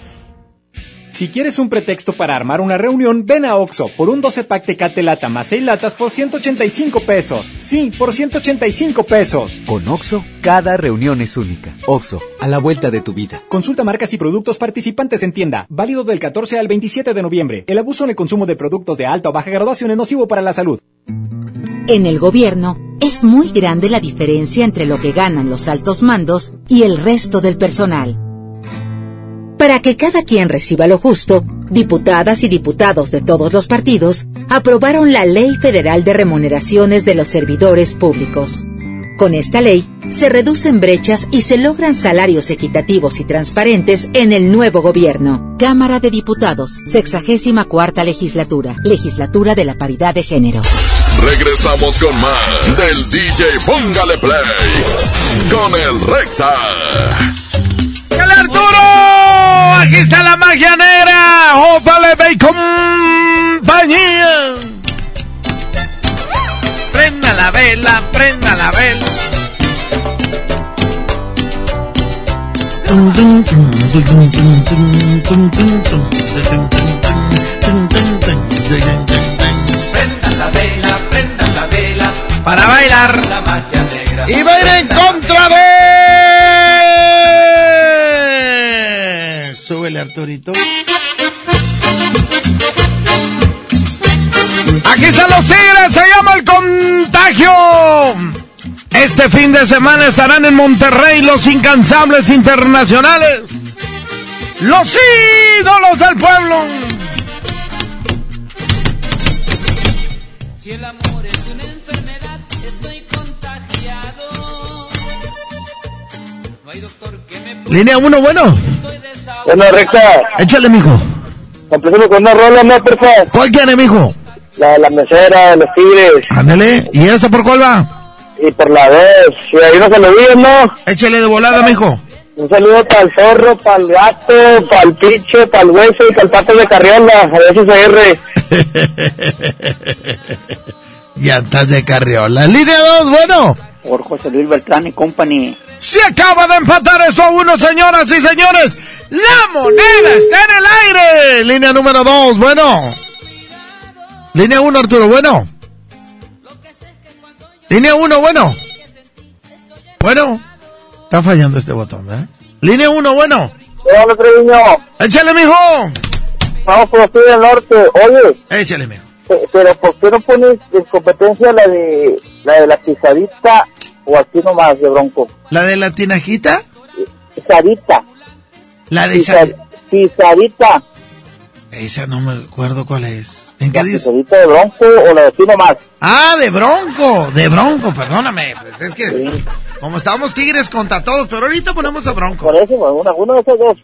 Si quieres un pretexto para armar una reunión, ven a Oxo por un 12 pack Tecate Lata más 6 latas por 185 pesos. Sí, por 185 pesos. Con Oxo, cada reunión es única. Oxo, a la vuelta de tu vida. Consulta marcas y productos participantes en tienda. Válido del 14 al 27 de noviembre. El abuso en el consumo de productos de alta o baja graduación es nocivo para la salud. En el gobierno es muy grande la diferencia entre lo que ganan los altos mandos y el resto del personal. Para que cada quien reciba lo justo, diputadas y diputados de todos los partidos aprobaron la Ley Federal de Remuneraciones de los Servidores Públicos. Con esta ley, se reducen brechas y se logran salarios equitativos y transparentes en el nuevo gobierno. Cámara de Diputados, 64 legislatura, legislatura de la paridad de género. Regresamos con más del DJ Póngale Play con el Recta. ¡Échale Arturo! Aquí está la magia negra. J.L.B. y compañía. Prenda la vela, prenda la vela. Prenda la vela, prenda la vela. Para bailar. La magia negra. Y va a ir en contra de... Súbele, Arturito. Aquí están los tigres, se llama el contagio. Este fin de semana estarán en Monterrey los incansables internacionales. Los ídolos del pueblo. Si el amor es una enfermedad, estoy contagiado. Línea 1, bueno. Bueno, recta. Échale, mijo. Empezamos con una rola, ¿no, por favor? ¿Cuál quiere, mijo? La, la mesera, los tigres. Ándale. ¿Y esta por cuál va? Y por la vez. Y ahí no se lo digan, ¿no? Échale de volada, mijo. Un saludo para el zorro, para el gato, para el piche, para el hueso y para el pato de carriola. A ver si se R. Llantas de carriola. Línea 2, bueno. Por José Luis Beltrán y Company. Se acaba de empatar esto a uno, señoras y señores. La moneda está en el aire. Línea número 2, bueno. Línea 1, Arturo, bueno. Línea 1, bueno. Bueno. Está fallando este botón, ¿verdad? Línea 1, bueno. Hola, Treviño. Échale, mijo. Vamos por aquí del norte. Oye. Échale, mijo. eh, Pero ¿por qué no pones en competencia la de la de la pisadita o aquí nomás de bronco? ¿La de la tinajita? Pisadita. La de esa. Pisadita. Esa no me acuerdo cuál es. ¿En qué ¿La dice? pisadita de bronco o la de aquí nomás? Ah, de bronco. De bronco, perdóname. Pues es que. Como estábamos tigres contra todos, pero ahorita ponemos a bronco. Por eso, una, uno de esos dos.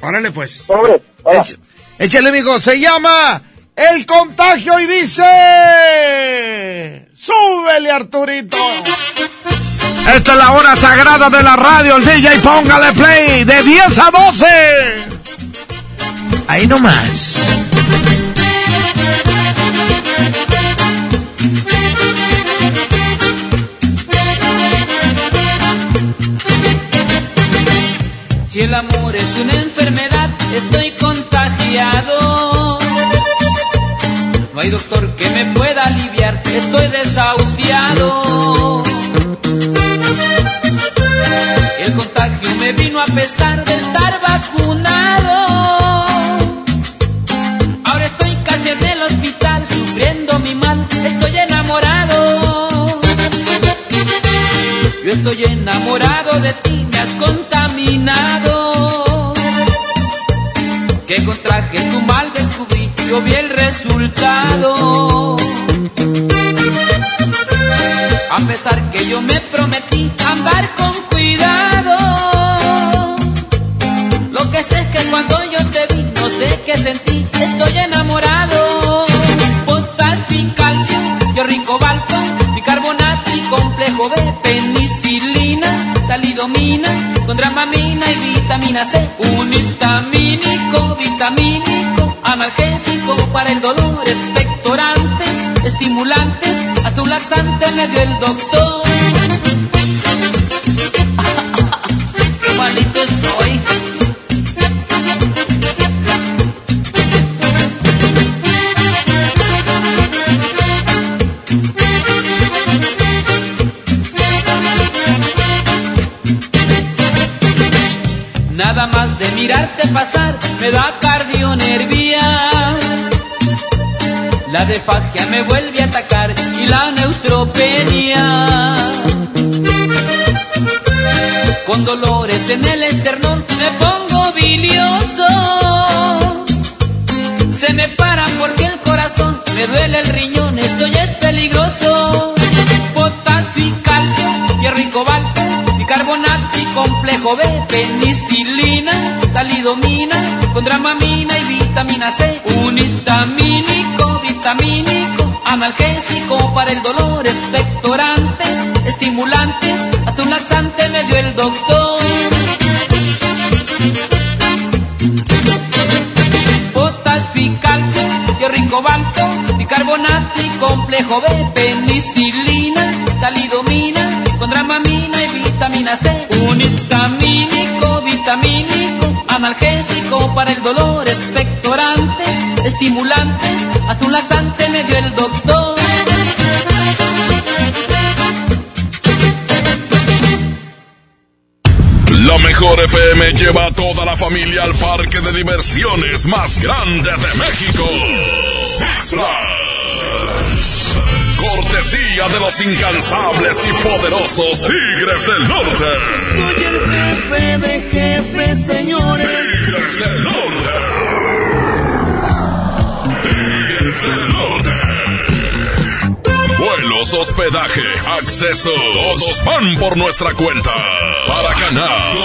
Órale, pues. Sobre. Éch- échale, mijo. Se llama El Contagio y dice... ¡Súbele, Arturito! Esta es la hora sagrada de la radio. El DJ póngale play de 10 a 12. Ahí nomás. Si el amor es una enfermedad, estoy contagiado. No hay doctor que me pueda aliviar, estoy desahuciado. El contagio me vino a pesar de estar vacunado. Ahora estoy casi en el hospital, sufriendo mi mal, estoy enamorado. Yo estoy enamorado de ti, me has contaminado. Que contraje tu mal descubrí, yo vi el resultado. A pesar que yo me prometí andar con cuidado. Lo que sé es que cuando yo te vi, no sé qué sentí, estoy enamorado. Potasio y calcio, yo rico balco, bicarbonato y complejo B, penicilina, talidomina, con dramamina y vitamina C, un histamínico, vitamínico, analgésico para el dolor, estimulantes, a tu laxante me dio el doctor. En el esternón me pongo bilioso. Se me para porque el corazón me duele el riñón, esto ya es peligroso. Potasio calcio, hierro y cobalto, bicarbonato y complejo B, penicilina, talidomina, con dramamina y vitamina C, un histamínico, vitamínico, analgésico para el dolor, complejo B, penicilina, talidomina, con dramamina y vitamina C, un histamínico, vitamínico, analgésico para el dolor, expectorantes, estimulantes, a tu laxante me dio el doctor. La mejor FM lleva a toda la familia al parque de diversiones más grande de México. Six Flags. Cortesía de los incansables y poderosos Tigres del Norte. Soy el jefe de jefes, señores. Tigres del Norte. Tigres del Norte. Vuelos, hospedaje, acceso. Todos van por nuestra cuenta. Para ganar,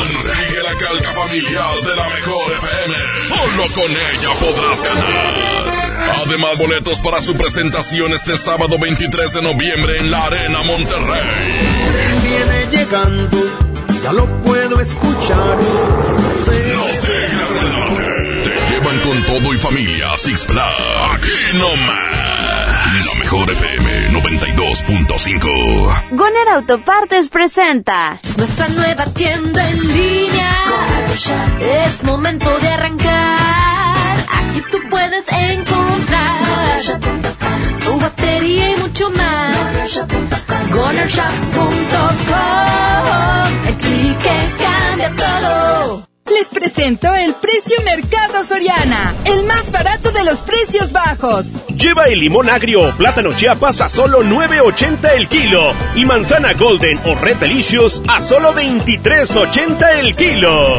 la calca familiar de la mejor FM. Solo con ella podrás ganar. Además, boletos para su presentación este sábado 23 de noviembre en la Arena Monterrey. Viene llegando, ya lo puedo escuchar. Los Tigres del Norte te llevan con todo y familia a Six Flags. Aquí nomás. La mejor FM 92.5. Goner Autopartes presenta Nuestra nueva tienda en línea. Es momento de arrancar. Aquí tú puedes encontrar tu batería y mucho más. GonerShop.com. El clic que cambia todo. Les presento el precio Mercado Soriana, el más barato de los precios bajos. Lleva el limón agrio o plátano chiapas a solo 9.80 el kilo y manzana golden o red delicious a solo 23.80 el kilo.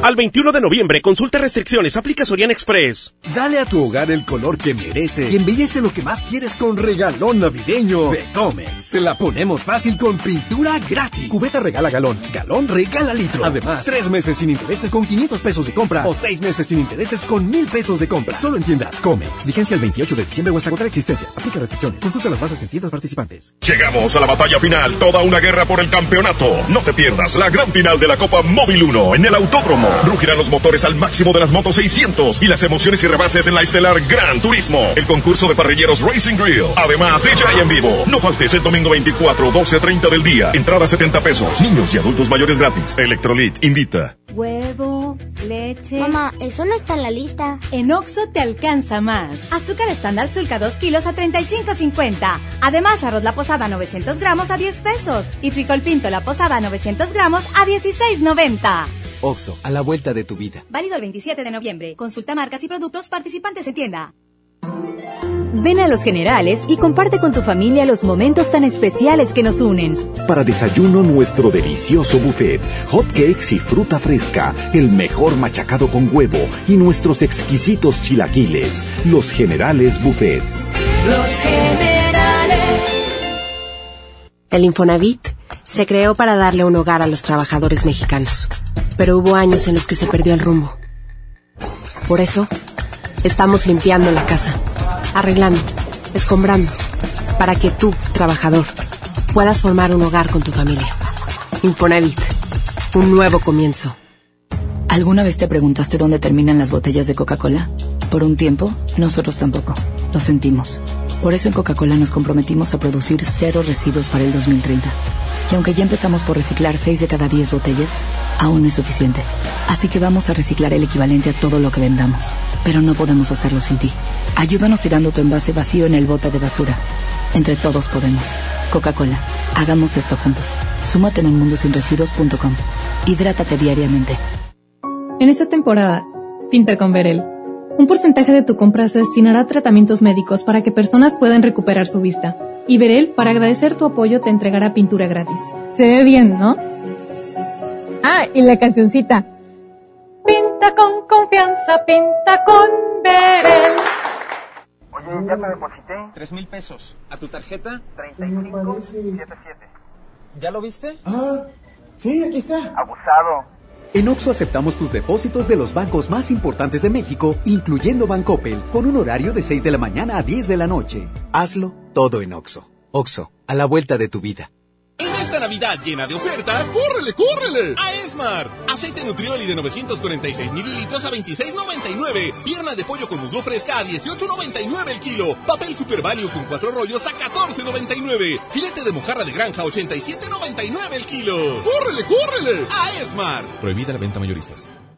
Al 21 de noviembre, consulta restricciones, aplica Sorian Express. Dale a tu hogar el color que merece y embellece lo que más quieres con regalón navideño de Comex. Se la ponemos fácil con pintura gratis. Cubeta regala galón, galón regala litro. Además, tres meses sin intereses con 500 pesos de compra o seis meses sin intereses con 1000 pesos de compra. Solo en tiendas Comex. Vigencia el 28 de diciembre o hasta contra existencias. Aplica restricciones. Consulta las bases en tiendas participantes. Llegamos a la batalla final, toda una guerra por el campeonato. No te pierdas la gran final de la Copa Móvil 1 en el Autódromo. Rugirán los motores al máximo de las motos 600 y las emociones y rebases en la estelar Gran Turismo. El concurso de parrilleros Racing Grill. Además, DJ en vivo. No faltes el domingo 24, 12.30 del día. Entrada 70 pesos. Niños y adultos mayores gratis. Electrolit invita. Huevo, leche. Mamá, eso no está en la lista. En Oxo te alcanza más. Azúcar estándar sulca 2 kilos a 35.50. Además, arroz la posada 900 gramos a 10 pesos. Y frijol pinto la posada 900 gramos a 16.90. Oxo, a la vuelta de tu vida. Válido el 27 de noviembre. Consulta marcas y productos participantes en tienda. Ven a Los Generales y comparte con tu familia los momentos tan especiales que nos unen. Para desayuno nuestro delicioso buffet, hot cakes y fruta fresca, el mejor machacado con huevo y nuestros exquisitos chilaquiles. Los Generales Buffets. Los generales. El Infonavit se creó para darle un hogar a los trabajadores mexicanos, pero hubo años en los que se perdió el rumbo. Por eso, estamos limpiando la casa, arreglando, escombrando, para que tú, trabajador, puedas formar un hogar con tu familia. Infonavit, un nuevo comienzo. ¿Alguna vez te preguntaste dónde terminan las botellas de Coca-Cola? Por un tiempo, nosotros tampoco. Lo sentimos. Por eso en Coca-Cola nos comprometimos a producir cero residuos para el 2030. Y aunque ya empezamos por reciclar 6 de cada 10 botellas, aún no es suficiente. Así que vamos a reciclar el equivalente a todo lo que vendamos. Pero no podemos hacerlo sin ti. Ayúdanos tirando tu envase vacío en el bote de basura. Entre todos podemos. Coca-Cola, hagamos esto juntos. Súmate en unmundosinresiduos.com. Hidrátate diariamente. En esta temporada, pinta con Verel. Un porcentaje de tu compra se destinará a tratamientos médicos para que personas puedan recuperar su vista. Y Verel, para agradecer tu apoyo, te entregará pintura gratis. Se ve bien, ¿no? Ah, y la cancioncita. Pinta con confianza, pinta con Verel. Oye, ya te deposité. Tres mil pesos. ¿A tu tarjeta? 3577. ¿Ya lo viste? Ah, sí, aquí está. Abusado. En Oxo aceptamos tus depósitos de los bancos más importantes de México, incluyendo Bancoppel, con un horario de 6 de la mañana a 10 de la noche. Hazlo todo en Oxo. Oxo, a la vuelta de tu vida. En esta Navidad llena de ofertas, ¡córrele, córrele! A Esmar. Aceite Nutrioli de 946 mililitros a 26.99. Pierna de pollo con muslo fresca a 18.99 el kilo. Papel Super Value con cuatro rollos a 14.99. Filete de mojarra de granja a 87.99 el kilo. ¡Córrele, córrele! A Esmar. Prohibida la venta mayoristas.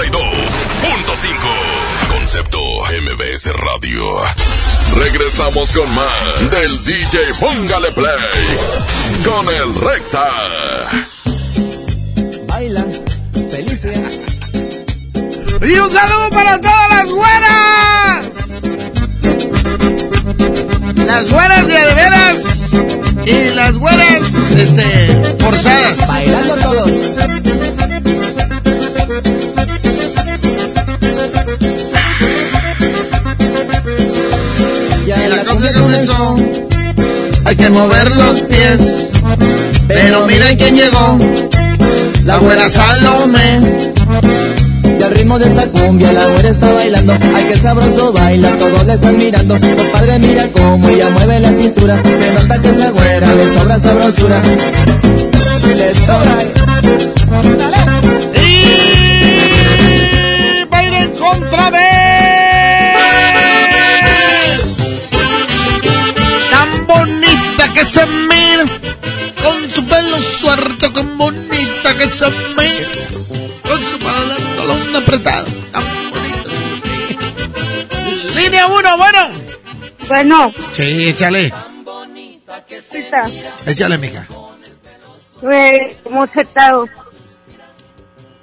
92.5. Concepto MBS Radio. Regresamos con más del DJ Póngale Play. Con el Recta. Baila, felicia. Y un saludo para todas las güeras. Las güeras de de veras y las güeras este, forzadas. Bailando todos. La cumbia comenzó. Hay que mover los pies. Pero miren quién llegó. La güera Salome. Y al ritmo de esta cumbia la güera está bailando. Ay, que sabroso baila, todos le están mirando. Compadre, mira cómo ella mueve la cintura. Se nota que esa güera le sobra sabrosura. Le sobra. Y que se mira. Con su pelo suelto, tan bonita que se mira. Con su pantalón apretado. Tan bonito. Línea 1, bueno. Bueno, Sí, échale. cita, Échale, mija. eh, ¿cómo has estado?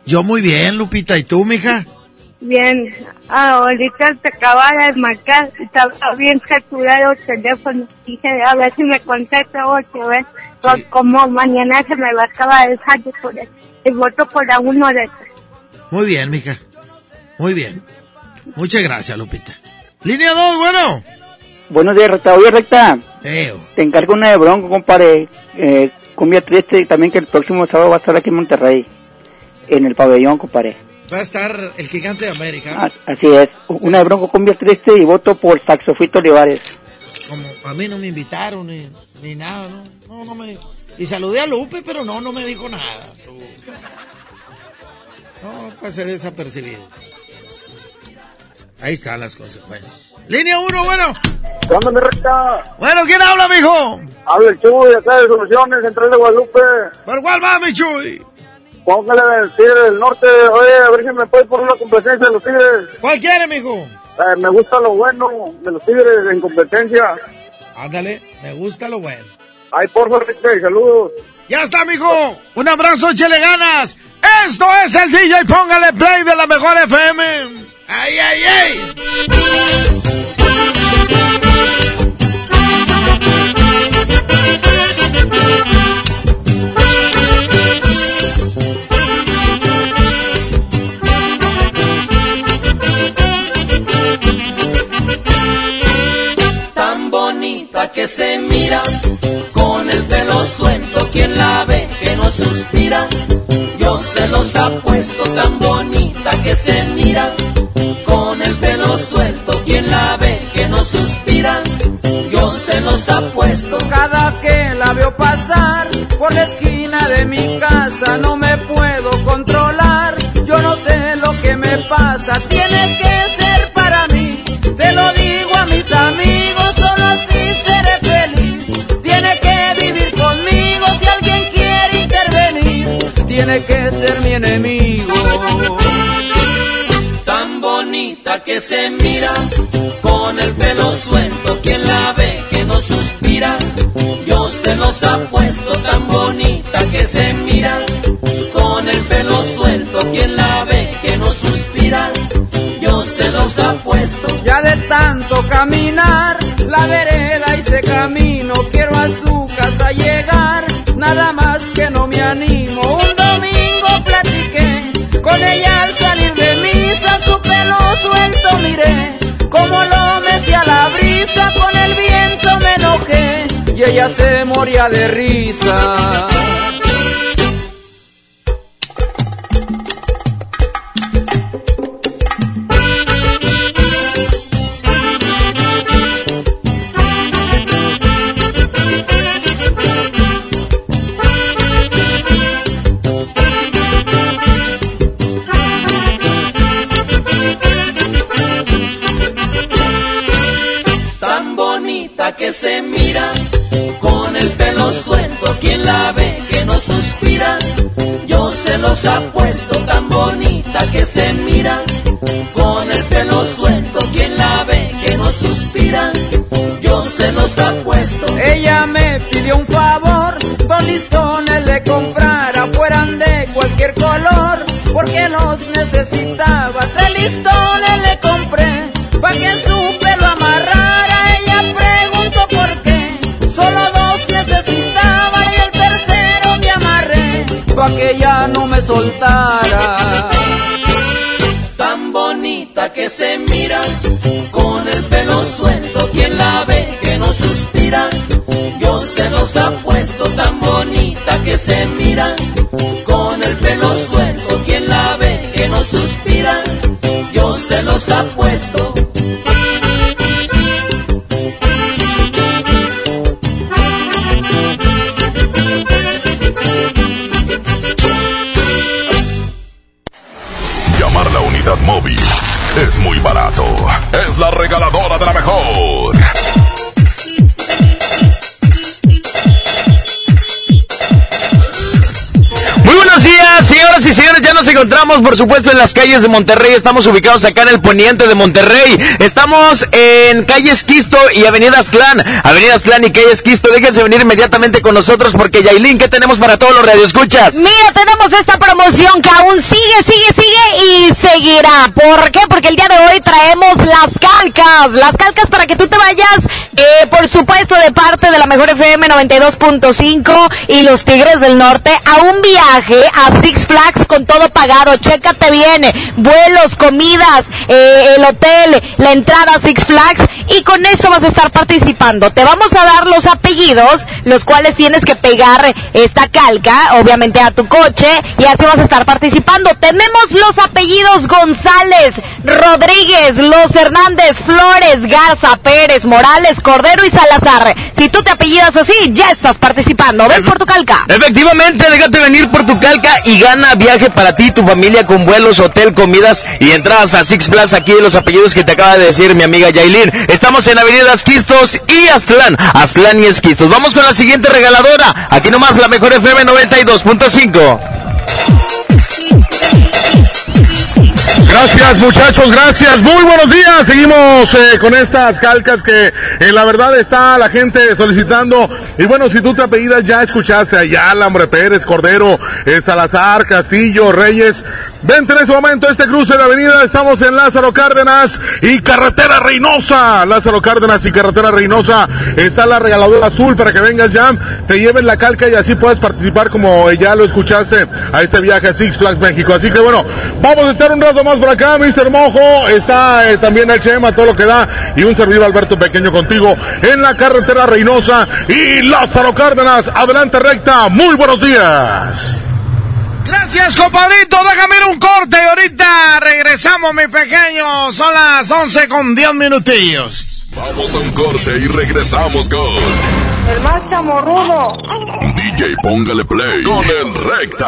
Yo muy bien, Lupita. ¿Y tú, mija? Bien. Ah, ahorita te acababa de marcar, estaba bien saturado el teléfono. Dije, a ver si me contesta otro, ¿ves? Pues como mañana se me va a acabar el jale por el, el voto por la uno de Muy bien, mija. Muy bien. Muchas gracias, Lupita. Línea 2, bueno. Buenos días, recta. Oye, recta. Eo. Te encargo una de bronco, compadre. Eh, cumbia triste y también que el próximo sábado va a estar aquí en Monterrey. En el pabellón, compadre. Va a estar el gigante de América. Ah, así es. Una de bronco, cumbia triste y voto por Saxofito Olivares. Como a mí no me invitaron ni, ni nada, ¿no? No, no me... Y saludé a Lupe, pero no, no me dijo nada. No, pasé desapercibido. Ahí están las consecuencias. Línea 1, bueno. ¿Cuándo me recta? Bueno, ¿quién habla, mijo? Habla el Chuy, acá de Soluciones, Central de Guadalupe. ¿Por cuál va, mi Chuy? Póngale el Tigre del Norte. Oye, a ver si me puedes poner una competencia de los Tigres. ¿Cuál quiere, mijo? Eh, me gusta lo bueno de los Tigres en competencia. Ándale, me gusta lo bueno. Ay, por favor, saludos. Ya está, mijo. Un abrazo, échele ganas. Esto es el DJ Póngale Play de la mejor FM. ¡Ay, ay, ay! Moría de risa. Encontramos, por supuesto, en las calles de Monterrey. Estamos ubicados acá en el poniente de Monterrey. Estamos en calle Esquisto y Avenida Aztlán. Avenida Aztlán y calle Esquisto. Déjense venir inmediatamente con nosotros porque Yailin, ¿qué tenemos para todos los radioescuchas? Mira, tenemos esta promoción que aún sigue, sigue, sigue y seguirá. ¿Por qué? Porque el día de hoy traemos las calcas. Las calcas para que tú te vayas, supuesto, de parte de la Mejor FM 92.5 y los Tigres del Norte a un viaje a Six Flags con todo pagado. Chécate bien. Vuelos, comidas, eh, el hotel, la entrada a Six Flags y con eso vas a estar participando. Te vamos a dar los apellidos, los cuales tienes que pegar esta calca, obviamente a tu coche, y así vas a estar participando. Tenemos los apellidos González, Rodríguez, Los Hernández, Flores, Garza, Pérez, Morales, Cordero y Salazar. Si tú te apellidas así, ya estás participando. Ven por tu calca. Efectivamente, déjate venir por tu calca y gana viaje para ti tu familia con vuelos, hotel, comidas y entradas a Six Flags aquí de los apellidos que te acaba de decir mi amiga Yailin. Estamos en Avenida Esquistos y Aztlán. Aztlán y Esquistos. Vamos con la siguiente regaladora. Aquí nomás la mejor FM 92.5. Gracias muchachos, gracias. Muy buenos días. Seguimos eh, con estas calcas que en la verdad está la gente solicitando. Y bueno, si tú te apellidas ya escuchaste allá, Hombre Pérez, Cordero, eh, Salazar, Castillo, Reyes. Vente en ese momento este cruce de avenida. Estamos en Lázaro Cárdenas y Carretera Reynosa. Lázaro Cárdenas y Carretera Reynosa. Está la regaladora azul para que vengas ya, te lleven la calca y así puedas participar como ya lo escuchaste a este viaje a Six Flags México. Así que bueno, vamos a estar un rato más por acá, Mr. Mojo. Está eh, también el Chema, todo lo que da. Y un servidor Alberto Pequeño contigo en la carretera Reynosa y Lázaro Cárdenas. Adelante recta. Muy buenos días. Gracias, compadrito. Déjame ir un corte y ahorita regresamos, mi pequeño. Son las 11 con 10 minutillos. Vamos a un corte y regresamos con El más chamorrudo. DJ Póngale Play con el recta.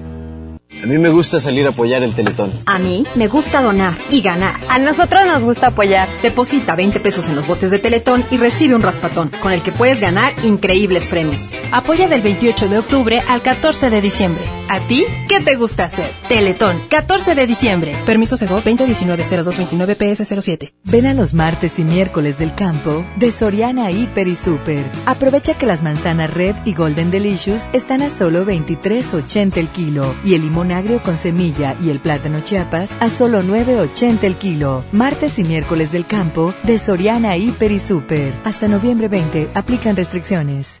A mí me gusta salir a apoyar el Teletón. A mí me gusta donar y ganar. A nosotros nos gusta apoyar. Deposita 20 pesos en los botes de Teletón y recibe un raspatón, con el que puedes ganar increíbles premios. Apoya del 28 de octubre al 14 de diciembre. ¿A ti qué te gusta hacer? Teletón, 14 de diciembre. Permiso Segov 2019-0229-PS07. Ven a los martes y miércoles del campo de Soriana Hiper y Super. Aprovecha que las manzanas Red y Golden Delicious están a solo 23.80 el kilo y el limón agrio con semilla y el plátano chiapas a solo 9.80 el kilo. Martes y miércoles del campo de Soriana Hiper y Super. Hasta noviembre 20 aplican restricciones.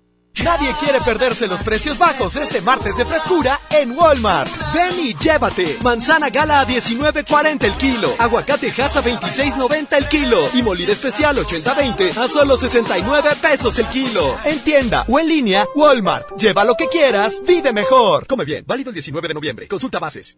Nadie quiere perderse los precios bajos este martes de frescura en Walmart. Ven y llévate. Manzana gala a 19.40 el kilo. Aguacate Hass a 26.90 el kilo. Y molida especial 80-20 a solo 69 pesos el kilo. En tienda o en línea, Walmart. Lleva lo que quieras, vive mejor. Come bien, válido el 19 de noviembre. Consulta bases.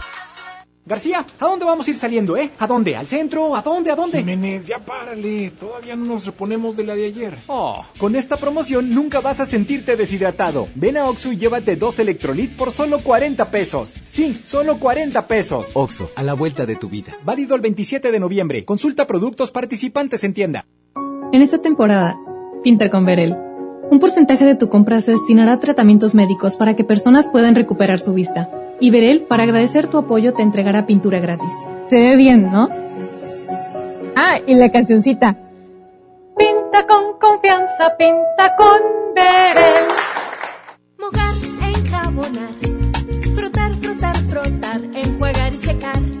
García, ¿a dónde vamos a ir saliendo, eh? ¿A dónde? ¿Al centro? ¿A dónde? ¿A dónde? Jiménez, ya párale. Todavía no nos reponemos de la de ayer. Oh, con esta promoción nunca vas a sentirte deshidratado. Ven a Oxxo y llévate dos Electrolit por solo 40 pesos. Sí, solo 40 pesos. Oxo, a la vuelta de tu vida. Válido el 27 de noviembre. Consulta productos participantes en tienda. En esta temporada, pinta con Verel. Un porcentaje de tu compra se destinará a tratamientos médicos para que personas puedan recuperar su vista. Y Verel, para agradecer tu apoyo, te entregará pintura gratis. Se ve bien, ¿no? Ah, y la cancioncita. Pinta con confianza, pinta con Verel. Mojar, enjabonar, frotar, frotar, frotar, enjuagar y secar.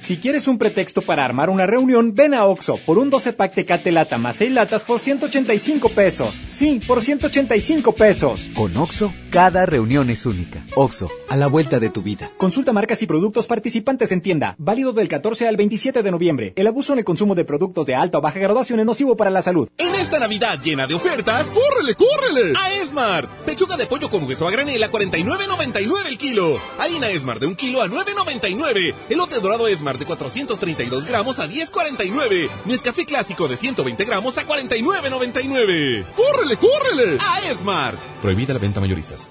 Si quieres un pretexto para armar una reunión, ven a Oxo por un 12 pack Tecate Lata más 6 latas por 185 pesos. Sí, por 185 pesos. Con Oxo, cada reunión es única. Oxo, a la vuelta de tu vida. Consulta marcas y productos participantes en tienda. Válido del 14 al 27 de noviembre. El abuso en el consumo de productos de alta o baja graduación es nocivo para la salud. En esta Navidad llena de ofertas, ¡córrele, córrele! A Esmart. Pechuga de pollo con hueso a granel a 49.99 el kilo. Harina Esmart de un kilo a 9.99. Elote dorado Esmart de 432 gramos a 10.49. Nescafé clásico de 120 gramos a 49.99. ¡Córrele, córrele! A Esmart. Prohibida la venta mayoristas.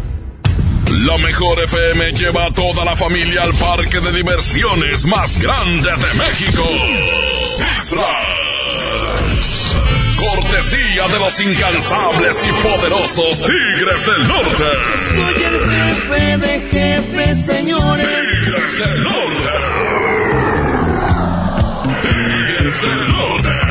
La mejor FM lleva a toda la familia al parque de diversiones más grande de México. Six Flags. Cortesía de los incansables y poderosos Tigres del Norte. Soy el jefe de jefes, señores. Tigres del Norte. Tigres del Norte.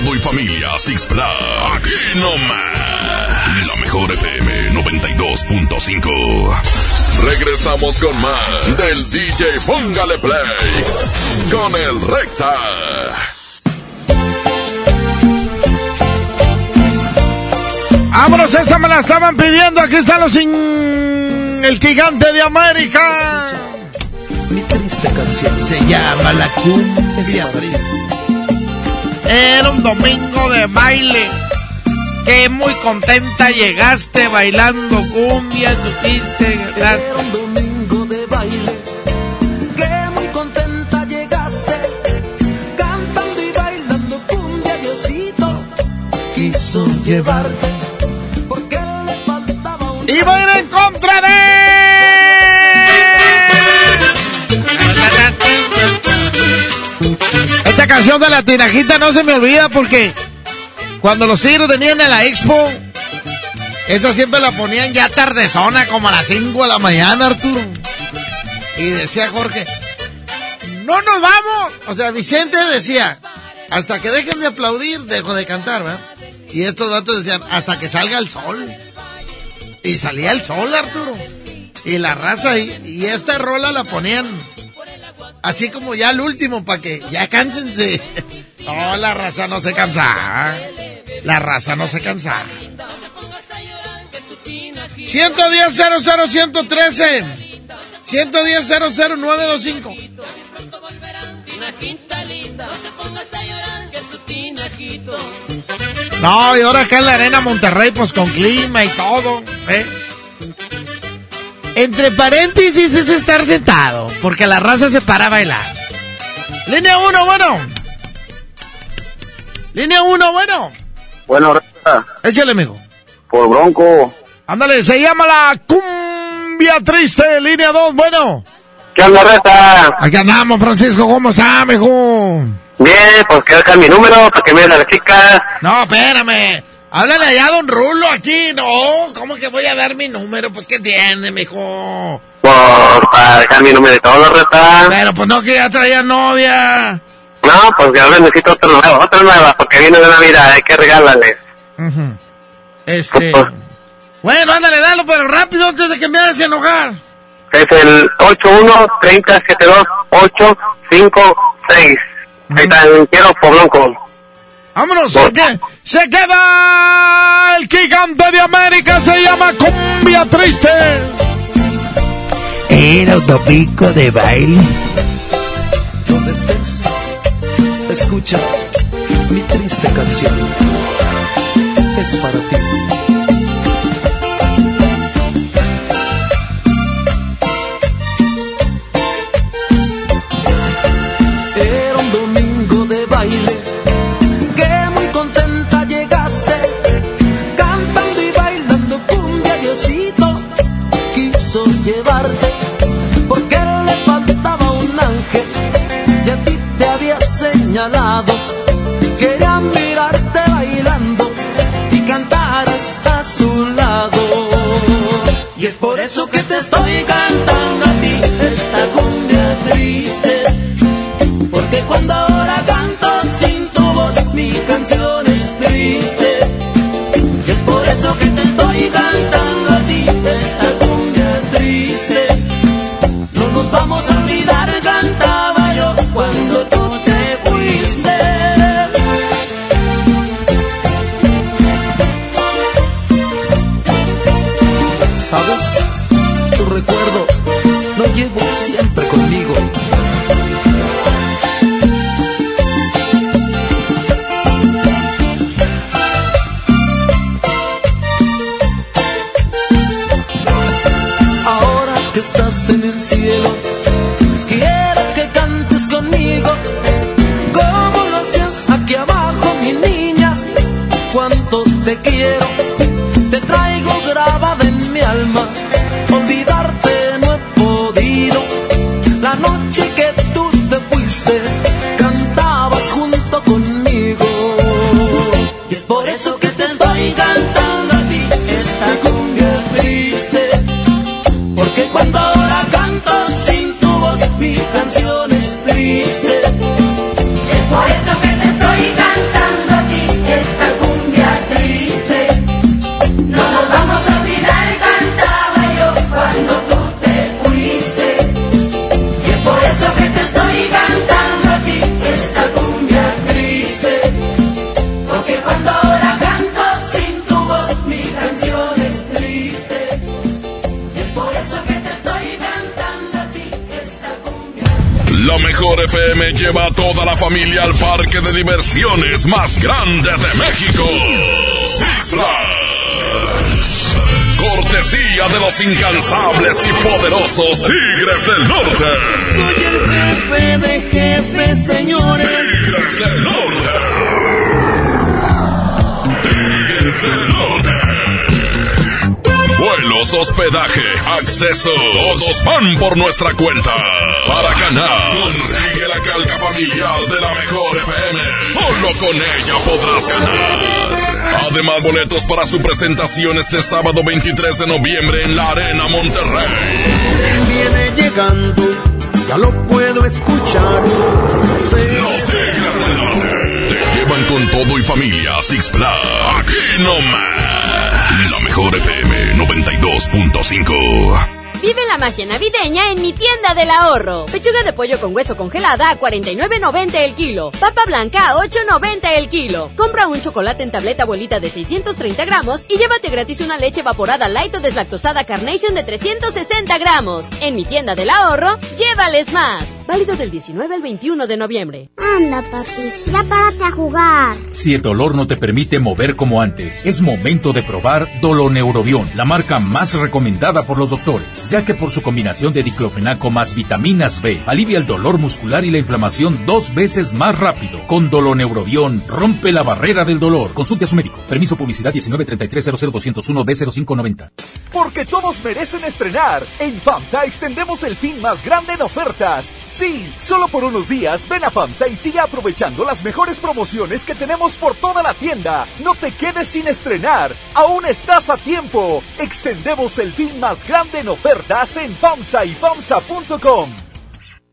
todo y familia Six Flags. Aquí nomás. La mejor FM 92.5. Regresamos con más del DJ Póngale Play con el Recta. ¡Vámonos! Esa me la estaban pidiendo. Aquí están los sin... El gigante de América. Mi triste canción. Se llama La Cumbia Triste. Era un domingo de baile. Que muy contenta llegaste bailando cumbia, supiste Era un domingo de baile. Que muy contenta llegaste. Cantando y bailando cumbia, Diosito. Quiso llevarte. Porque le faltaba un. Y va a ir en contra de... Esta canción de la tinajita no se me olvida porque cuando los tigres venían a la expo, esta siempre la ponían ya tardezona, como a las 5 de la mañana, Arturo. Y decía Jorge, no nos vamos. O sea, Vicente decía, hasta que dejen de aplaudir, dejo de cantar, ¿verdad? Y estos datos decían, hasta que salga el sol. Y salía el sol, Arturo. Y la raza, y, y esta rola la ponían así como ya al último, para que ya cánsense. No, la raza no se cansa. La raza no se cansa. 110 00 113 110 00 925 No, y ahora acá en la arena Monterrey, pues con clima y todo, ¿eh? Entre paréntesis es estar sentado, porque la raza se para a bailar. Línea 1, bueno. Línea 1, bueno. Bueno, Reta, Échale, amigo. por Bronco. Ándale, se llama la cumbia triste, línea 2, bueno. ¿Qué onda, Reta? Aquí andamos, Francisco, ¿cómo está, mijo? Bien, pues que dejar mi número para que me la chica. No, espérame. Háblale allá don Rulo aquí, no. ¿Cómo que voy a dar mi número? Pues, ¿qué tiene, mijo? Pues para dejar mi número y todo, Reta. Pero pues no, que ya traía novia. No, pues que ahora necesito otra nueva, otra nueva, porque viene de Navidad, hay que regalarle. Ujú. Este... Bueno, ándale, dalo, pero rápido antes de que me hagas enojar. Es el 81 30 72 856. Ahí está, el quiero por Bronco. Vámonos, que- se queda el gigante de América, se llama Cumbia Triste. Era un domingo de baile. Donde estés, escucha mi triste canción. Es para ti. Señalado. Quería mirarte bailando y cantaras a su lado. Y es por eso que te estoy cantando familia al parque de diversiones más grande de México. Six Flags. Cortesía de los incansables y poderosos Tigres del Norte. Soy el jefe de jefes, señores. Tigres del Norte. Tigres del Norte. Vuelos, hospedaje, acceso. Todos van por nuestra cuenta. Para ganar, calca familiar de la mejor FM. Solo con ella podrás ganar. Además, boletos para su presentación este sábado 23 de noviembre en la Arena Monterrey. Viene llegando, ya lo puedo escuchar. Los Tigres del Norte te llevan con todo y familia a Six Flags. Aquí nomás. La mejor FM 92.5. La magia navideña en mi tienda del ahorro. Pechuga de pollo con hueso congelada a 49.90 el kilo. Papa blanca a 8.90 el kilo. Compra un chocolate en tableta abuelita de 630 gramos y llévate gratis una leche evaporada light o deslactosada Carnation de 360 gramos. En mi tienda del ahorro, llévales más. Válido del 19 al 21 de noviembre. Anda, papi, ya párate a jugar. Si el dolor no te permite mover como antes, es momento de probar Doloneurobion, la marca más recomendada por los doctores, ya que por su combinación de diclofenaco más vitaminas B, alivia el dolor muscular y la inflamación dos veces más rápido. Con Doloneurobion, rompe la barrera del dolor. Consulte a su médico. Permiso publicidad 193300201 B0590. Porque todos merecen estrenar. En FAMSA extendemos el fin más grande en ofertas. Sí, solo por unos días ven a FAMSA y sigue aprovechando las mejores promociones que tenemos por toda la tienda. No te quedes sin estrenar. Aún estás a tiempo. Extendemos el fin más grande en ofertas en FAMSA y FAMSA.com.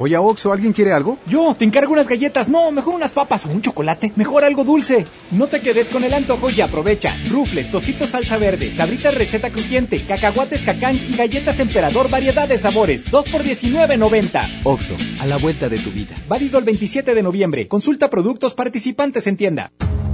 Oye, Oxo, ¿alguien quiere algo? Yo, te encargo unas galletas. No, mejor unas papas o un chocolate. Mejor algo dulce. No te quedes con el antojo y aprovecha. Rufles, tostitos salsa verde, sabritas receta crujiente, cacahuates cacán y galletas emperador variedad de sabores. 2 por 19.90. Oxo, a la vuelta de tu vida. Válido el 27 de noviembre. Consulta productos participantes en tienda.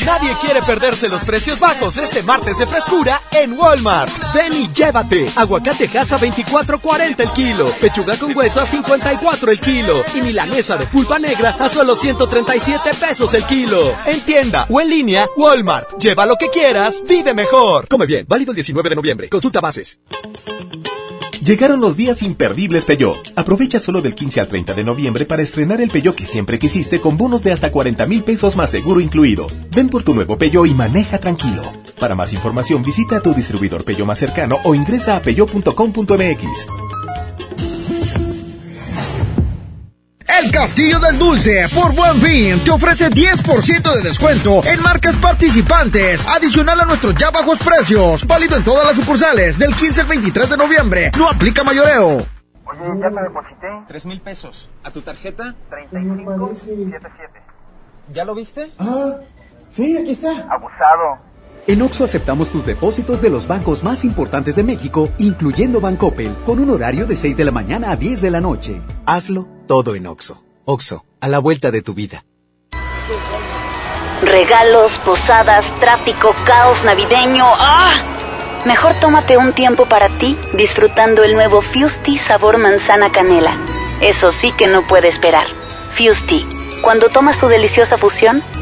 Nadie quiere perderse los precios bajos este martes de frescura en Walmart. Ven y llévate. Aguacate Hass a 24.40 el kilo. Pechuga con hueso a 54 el kilo. Y milanesa de pulpa negra a solo 137 pesos el kilo. En tienda o en línea, Walmart. Lleva lo que quieras, vive mejor. Come bien, válido el 19 de noviembre. Consulta bases. Llegaron los días imperdibles Peugeot. Aprovecha solo del 15 al 30 de noviembre para estrenar el Peugeot que siempre quisiste con bonos de hasta 40 mil pesos más seguro incluido. Por tu nuevo Peugeot y maneja tranquilo. Para más información visita a tu distribuidor Peugeot más cercano o ingresa a peugeot.com.mx. El Castillo del Dulce, por Buen Fin, te ofrece 10% de descuento en marcas participantes, adicional a nuestros ya bajos precios, válido en todas las sucursales del 15 al 23 de noviembre. No aplica mayoreo. Oye, ya te deposité. Tres mil pesos. ¿A tu tarjeta? 3577. ¿Ya lo viste? Ah, sí, aquí está. Abusado. En Oxo aceptamos tus depósitos de los bancos más importantes de México, incluyendo Bancoppel, con un horario de 6 de la mañana a 10 de la noche. Hazlo todo en Oxo. Oxo, a la vuelta de tu vida. Regalos, posadas, tráfico, caos navideño. ¡Ah! Mejor tómate un tiempo para ti disfrutando el nuevo Fusti sabor manzana canela. Eso sí que no puede esperar. Fusti, cuando tomas tu deliciosa fusión,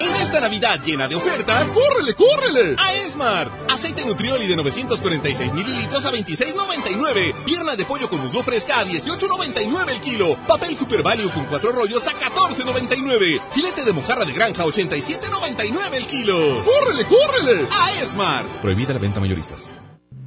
En esta Navidad llena de ofertas, ¡córrele, córrele! A Esmart. Aceite Nutrioli de 946 mililitros a 26.99. Pierna de pollo con muslo fresca a 18.99 el kilo. Papel Super Value con cuatro rollos a 14.99. Filete de mojarra de granja a 87.99 el kilo. ¡Córrele, córrele! A Esmart. Prohibida la venta mayoristas.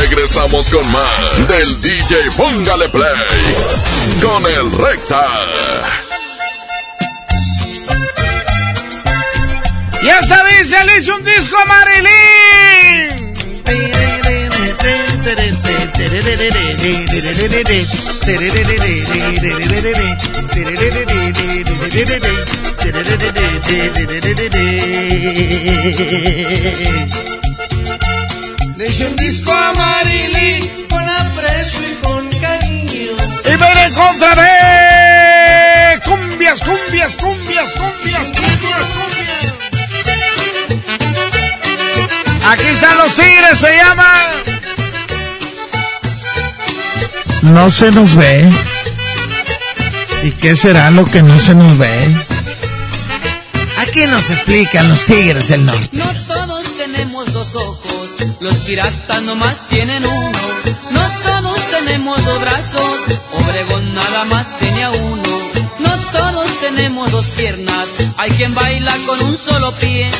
Regresamos con más del DJ Póngale Play con el Recta. Y esta vez se le hizo un disco a Marilyn. Le hice un disco a Marilyn con aprecio y con cariño. Y ven en contra de cumbias, cumbias, cumbias, cumbias, cumbias, cumbias. Aquí están los tigres, se llama. No se nos ve. ¿Y qué será lo que no se nos ve? Aquí nos explican los tigres del norte. No todos tenemos dos ojos, los piratas nomás tienen uno. No todos tenemos dos brazos, Obregón nada más tenía uno. No todos tenemos dos piernas, hay quien baila con un solo pie.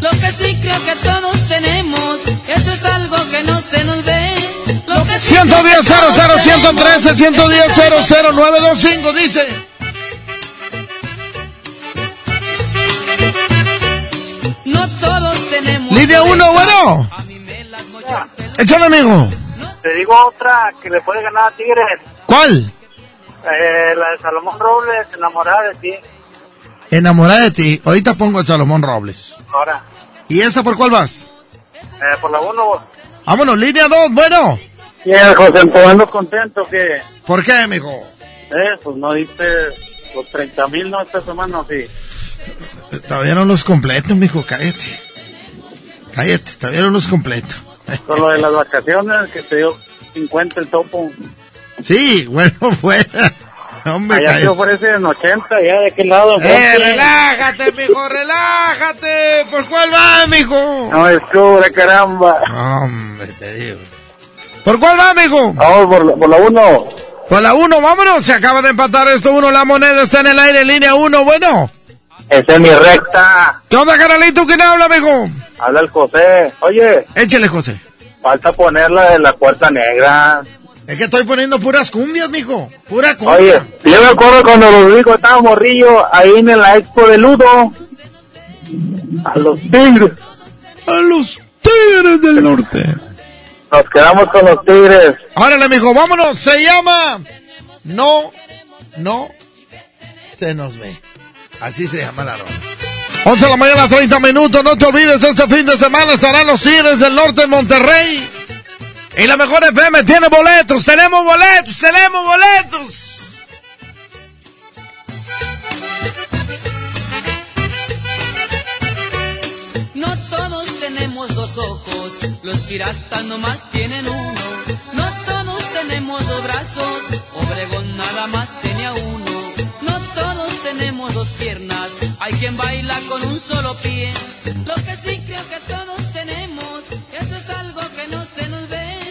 Lo que sí creo que todos tenemos, eso es algo que no se nos ve. Lo que sí 110 00 113 110 00 925 dice. Línea 1, bueno. Échale, amigo. Te digo otra que le puede ganar a Tigres. ¿Cuál? Eh, la de Salomón Robles, enamorada de ti. Enamorada de ti. Ahorita pongo a Salomón Robles. Ahora, ¿Y esta por cuál vas? eh, por la uno. Vámonos, línea 2, bueno. Bien, José Antonio, contento que, ¿Por qué, amigo? eh, pues no diste los 30 mil, ¿no? Esta semana, sí. Todavía no los completo, mijo, cállate. Cállate, todavía no los completo. Con lo de las vacaciones, que te dio 50 el topo. Sí, bueno, fuera. Hombre, Allá te ofrecen 80, ya de qué lado. Eh, relájate, mijo, relájate. ¿Por cuál va, mijo? No descubre, caramba. Hombre, te digo. ¿Por cuál va, mijo? Vamos por, la- por la 1. Por la 1, vámonos. Se acaba de empatar esto uno. La moneda está en el aire, línea 1, bueno. Esa es mi recta. ¿Qué onda, carnalito? ¿Quién habla, mijo? Habla el José. Oye, Échale, José. falta ponerla de la puerta negra. Es que estoy poniendo puras cumbias, mijo. Pura cumbia. Oye, yo me acuerdo cuando Rodrigo estaba morrillo ahí en la expo de Ludo. A los tigres. A los tigres del norte. Nos quedamos con los tigres. Órale, mijo, vámonos. Se llama No, no se nos ve. Así se llama la rola. 11 de la mañana, 30 minutos. No te olvides, este fin de semana estarán los Tigres del Norte en Monterrey. Y la mejor FM tiene boletos. Tenemos boletos, tenemos boletos. No todos tenemos dos ojos, los piratas nomás tienen uno. No todos tenemos dos brazos, Obregón nada más tenía uno. No todos tenemos dos piernas, hay quien baila con un solo pie. Lo que sí creo que todos tenemos, eso es algo que no se nos ve.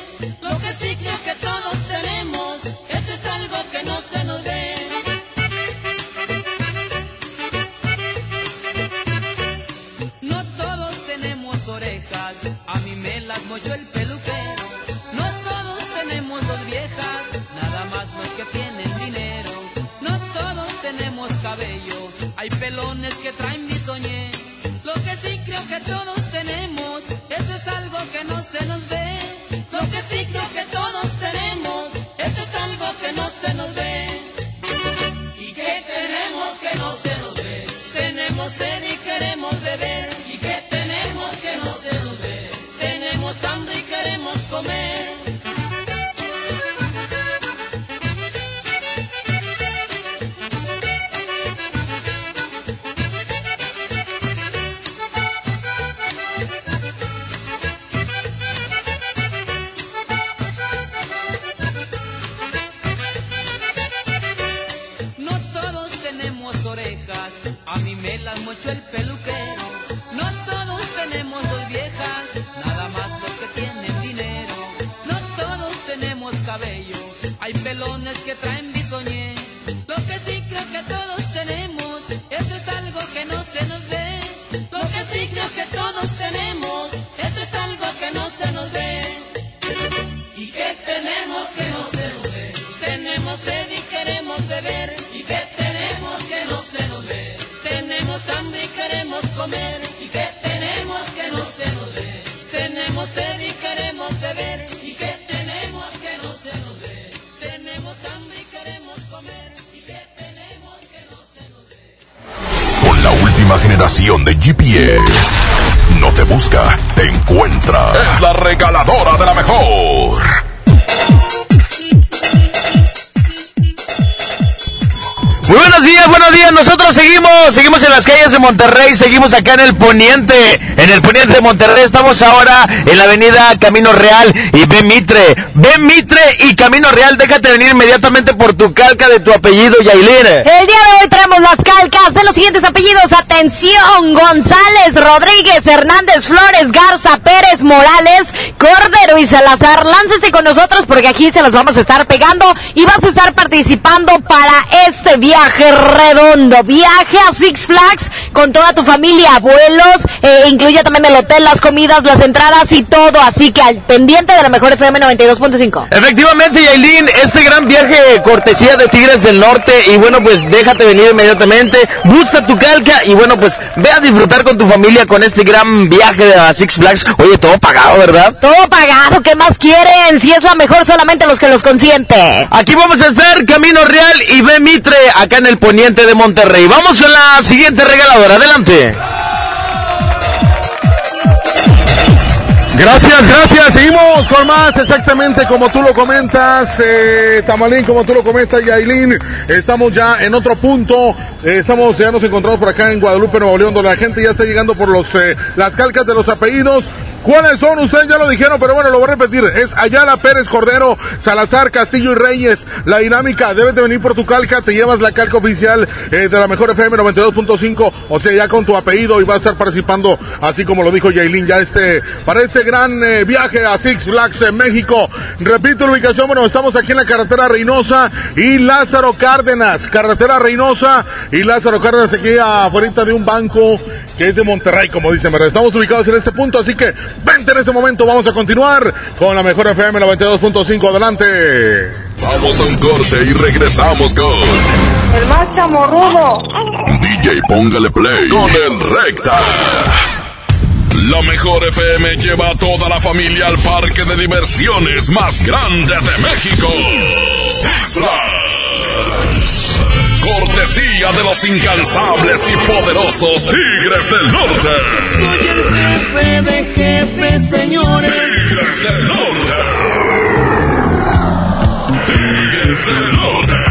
Seguimos, en las calles de Monterrey, seguimos acá en el Poniente, en el Poniente de Monterrey. Estamos ahora en la avenida Camino Real y Ben Mitre. Ben Mitre y Camino Real, déjate venir inmediatamente por tu calca de tu apellido, Yailin. El día de hoy traemos las calcas de los siguientes apellidos. Atención, González, Rodríguez, Hernández, Flores, Garza, Pérez, Morales, Cordero y Salazar. Láncese con nosotros porque aquí se las vamos a estar pegando y vas a estar participando para este viaje redondo. Viaje a Six Flags con toda tu familia, abuelos, eh, incluye también el hotel, las comidas, las entradas y todo. Así que al pendiente de la mejor FM 92.5. Efectivamente, Yailin, este gran viaje cortesía de Tigres del Norte y bueno, pues déjate venir inmediatamente, busca tu calca y bueno, pues ve a disfrutar con tu familia con este gran viaje a Six Flags. Oye, todo pagado, ¿verdad? Todo pagado, ¿qué más quieren? Si es la mejor, solamente los que los consiente. Aquí vamos a hacer Camino Real y B Mitre acá en el Poniente de Monterrey. Vamos con la siguiente regaladora, adelante. Gracias, gracias. Seguimos con más, exactamente como tú lo comentas, eh, Tamalín, como tú lo comentas, Yailin. Estamos ya en otro punto. Eh, estamos, ya nos encontramos por acá en Guadalupe, Nuevo León, donde la gente ya está llegando por los eh, las calcas de los apellidos. ¿Cuáles son? Ustedes ya lo dijeron, pero bueno, lo voy a repetir. Es Ayala, Pérez, Cordero, Salazar, Castillo y Reyes. La dinámica, debes de venir por tu calca, te llevas la calca oficial eh, de la mejor FM 92.5, o sea, ya con tu apellido y vas a estar participando, así como lo dijo Yailin, ya este, para este gran eh, viaje a Six Flags en México. Repito la ubicación, bueno, estamos aquí en la carretera Reynosa y Lázaro Cárdenas. Carretera Reynosa y Lázaro Cárdenas aquí afuera de un banco que es de Monterrey, como dicen, ¿verdad? Estamos ubicados en este punto, así que vente en este momento, vamos a continuar con la mejor FM 92.5. Adelante. Vamos a un corte y regresamos con El más chamorrudo. DJ Póngale Play con el Recta. La mejor FM lleva a toda la familia al parque de diversiones más grande de México. Six Flags. Cortesía de los incansables y poderosos Tigres del Norte. Soy el jefe de jefes, señores. Tigres del Norte. Tigres del Norte.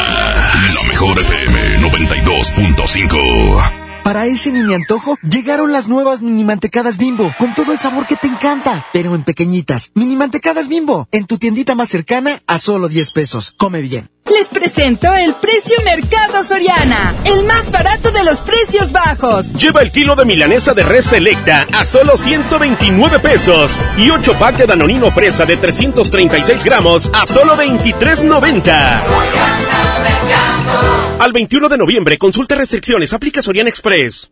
La mejor FM 92.5. Para ese mini antojo, llegaron las nuevas mini mantecadas bimbo, con todo el sabor que te encanta, pero en pequeñitas. Mini mantecadas bimbo, en tu tiendita más cercana a solo 10 pesos. Come bien. Les presento el precio Mercado Soriana, el más barato de los precios bajos. Lleva el kilo de milanesa de res selecta a solo 129 pesos y 8 pack de danonino fresa de 336 gramos a solo 23.90. Al 21 de noviembre, consulta restricciones, aplica Soriana Express.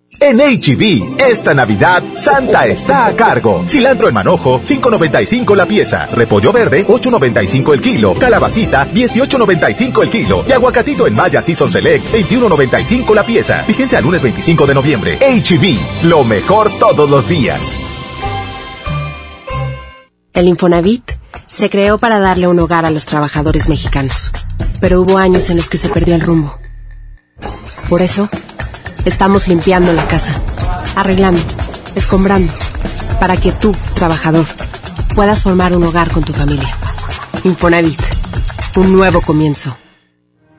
En HB, esta Navidad, Santa está a cargo. Cilantro en manojo, 5.95 la pieza. Repollo verde, 8.95 el kilo. Calabacita, 18.95 el kilo. Y aguacatito en Maya Season Select, 21.95 la pieza. Fíjense al lunes 25 de noviembre. HB, lo mejor todos los días. El Infonavit se creó para darle un hogar a los trabajadores mexicanos. Pero hubo años en los que se perdió el rumbo. Por eso, estamos limpiando la casa, arreglando, escombrando, para que tú, trabajador, puedas formar un hogar con tu familia. Infonavit, un nuevo comienzo.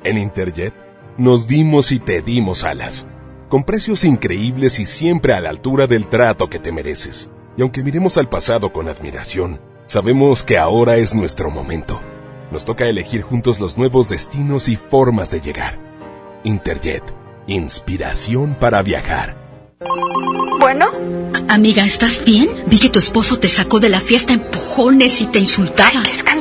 En Interjet nos dimos y te dimos alas, con precios increíbles y siempre a la altura del trato que te mereces. Y aunque miremos al pasado con admiración, sabemos que ahora es nuestro momento. Nos toca elegir juntos los nuevos destinos y formas de llegar. Interjet, inspiración para viajar. Bueno, Amiga, ¿estás bien? Vi que tu esposo te sacó de la fiesta a empujones y te insultaba. qué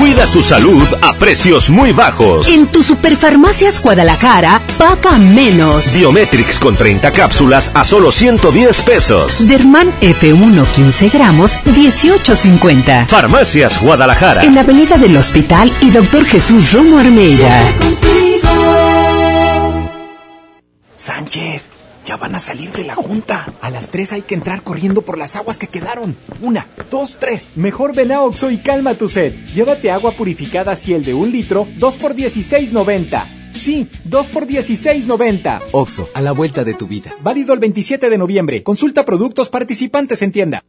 Cuida tu salud a precios muy bajos. En tu Superfarmacias Guadalajara, paga menos. Biometrix con 30 cápsulas a solo 110 pesos. Derman F1 15 gramos, 18.50. Farmacias Guadalajara. En la Avenida del Hospital y Doctor Jesús Romo Armeida. Sánchez, ya van a salir de la junta. A las tres hay que entrar corriendo por las aguas que quedaron. Una, dos, tres. Mejor ven a Oxo y calma tu sed. Llévate agua purificada Ciel de un litro, 2 por 16.90. Sí, 2 por 16.90. Oxo, a la vuelta de tu vida. Válido el 27 de noviembre. Consulta productos participantes en tienda.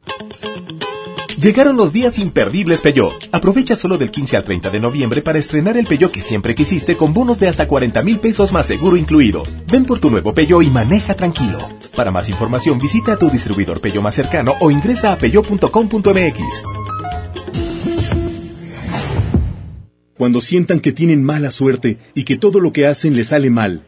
Llegaron los días imperdibles Peugeot. Aprovecha solo del 15 al 30 de noviembre para estrenar el Peugeot que siempre quisiste con bonos de hasta 40 mil pesos más seguro incluido. Ven por tu nuevo Peugeot y maneja tranquilo. Para más información visita a tu distribuidor Peugeot más cercano o ingresa a peugeot.com.mx. Cuando sientan que tienen mala suerte y que todo lo que hacen les sale mal,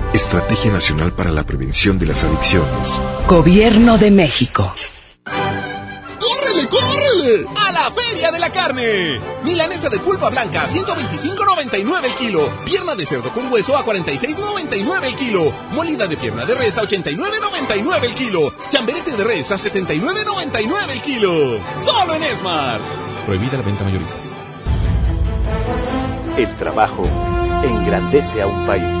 Estrategia Nacional para la Prevención de las Adicciones. Gobierno de México. ¡Córrele, córrele! ¡A la Feria de la Carne! Milanesa de pulpa blanca, 125.99 el kilo. Pierna de cerdo con hueso a 46.99 el kilo. Molida de pierna de res a 89.99 el kilo. Chamberete de res a 79.99 el kilo. ¡Solo en Esmar! Prohibida la venta mayoristas. El trabajo engrandece a un país.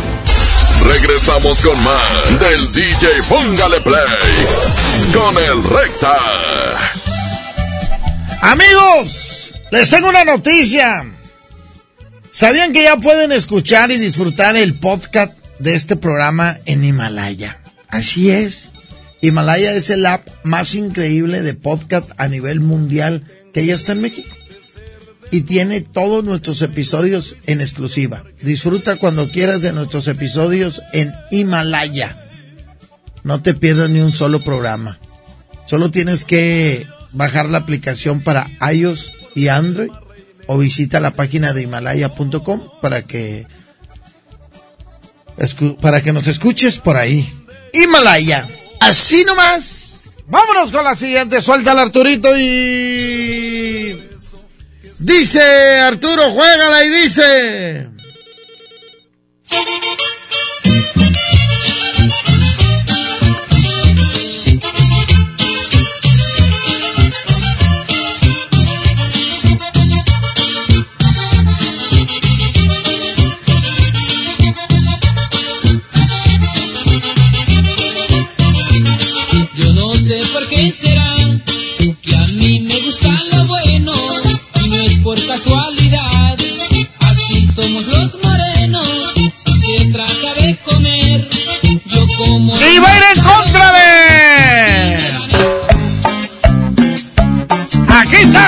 Regresamos con más del DJ Póngale Play con el Recta. Amigos, les tengo una noticia. ¿Sabían que ya pueden escuchar y disfrutar el podcast de este programa en Himalaya? Así es. Himalaya es el app más increíble de podcast a nivel mundial que ya está en México. Y tiene todos nuestros episodios en exclusiva. Disfruta cuando quieras de nuestros episodios en Himalaya. No te pierdas ni un solo programa. Solo tienes que bajar la aplicación para iOS y Android o visita la página de himalaya.com para que para que nos escuches por ahí. Himalaya, Así nomás. Vámonos con la siguiente. Suelta al Arturito y... Dice Arturo, juégala y dice...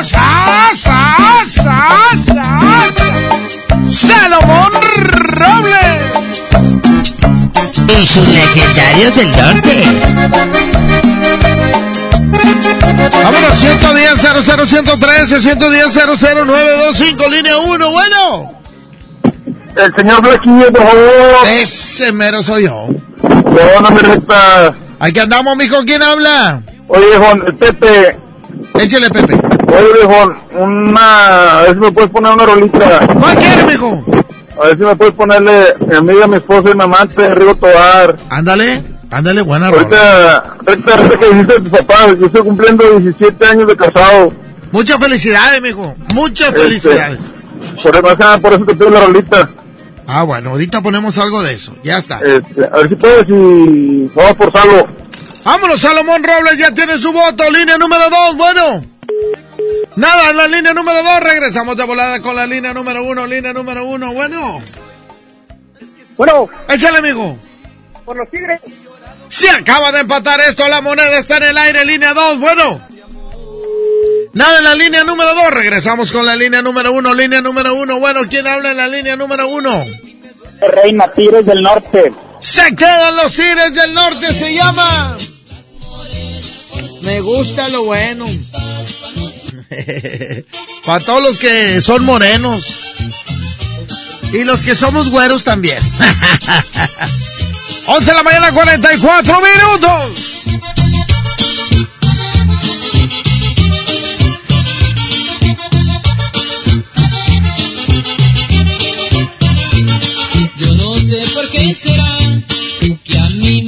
Sa, Sa, Sa, Salomón Robles. Y sus legendarios del norte. Vámonos, 110 00 113 110 00925 línea 1, bueno. El señor Flaquillo, por favor. Ese mero soy yo. No, no resta. Aquí andamos, mijo, ¿quién habla? Oye, Juan, el Pepe. Échale, Pepe. Oye, Juan, una... A ver si me puedes poner una rolita. ¿Cuál quieres, mijo? A ver si me puedes ponerle mi amiga, mi esposa y mi amante, Rigo Tobar. Ándale, ándale, buena. Ahorita, ahorita, ahorita que dijiste de tu papá, yo estoy cumpliendo 17 años de casado. Muchas felicidades, mijo. Muchas Este, felicidades. Por eso, por eso te pido la rolita. Ah, bueno, ahorita ponemos algo de eso. Ya está. Este, a ver si puedes y vamos por salvo. Vámonos, Salomón Robles, ya tiene su voto. Línea número 2, bueno. Nada, en la línea número 2. Regresamos de volada con la línea número 1. Línea número 1, bueno. Bueno. Échale, amigo. Por los tigres. Se acaba de empatar esto. La moneda está en el aire. Línea 2, bueno. Nada en la línea número 2. Regresamos con la línea número 1. Línea número 1. Bueno, ¿quién habla en la línea número 1? Reina Tigres del Norte. Se quedan los Tigres del Norte. Se llama. Me gusta lo bueno. Para todos los que son morenos. Y los que somos güeros también. 11 de la mañana, 44 minutos. Yo no sé por qué será que a mí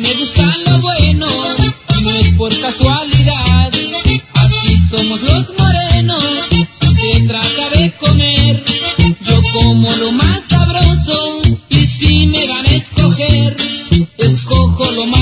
como lo más sabroso y si me dan a escoger, escojo lo más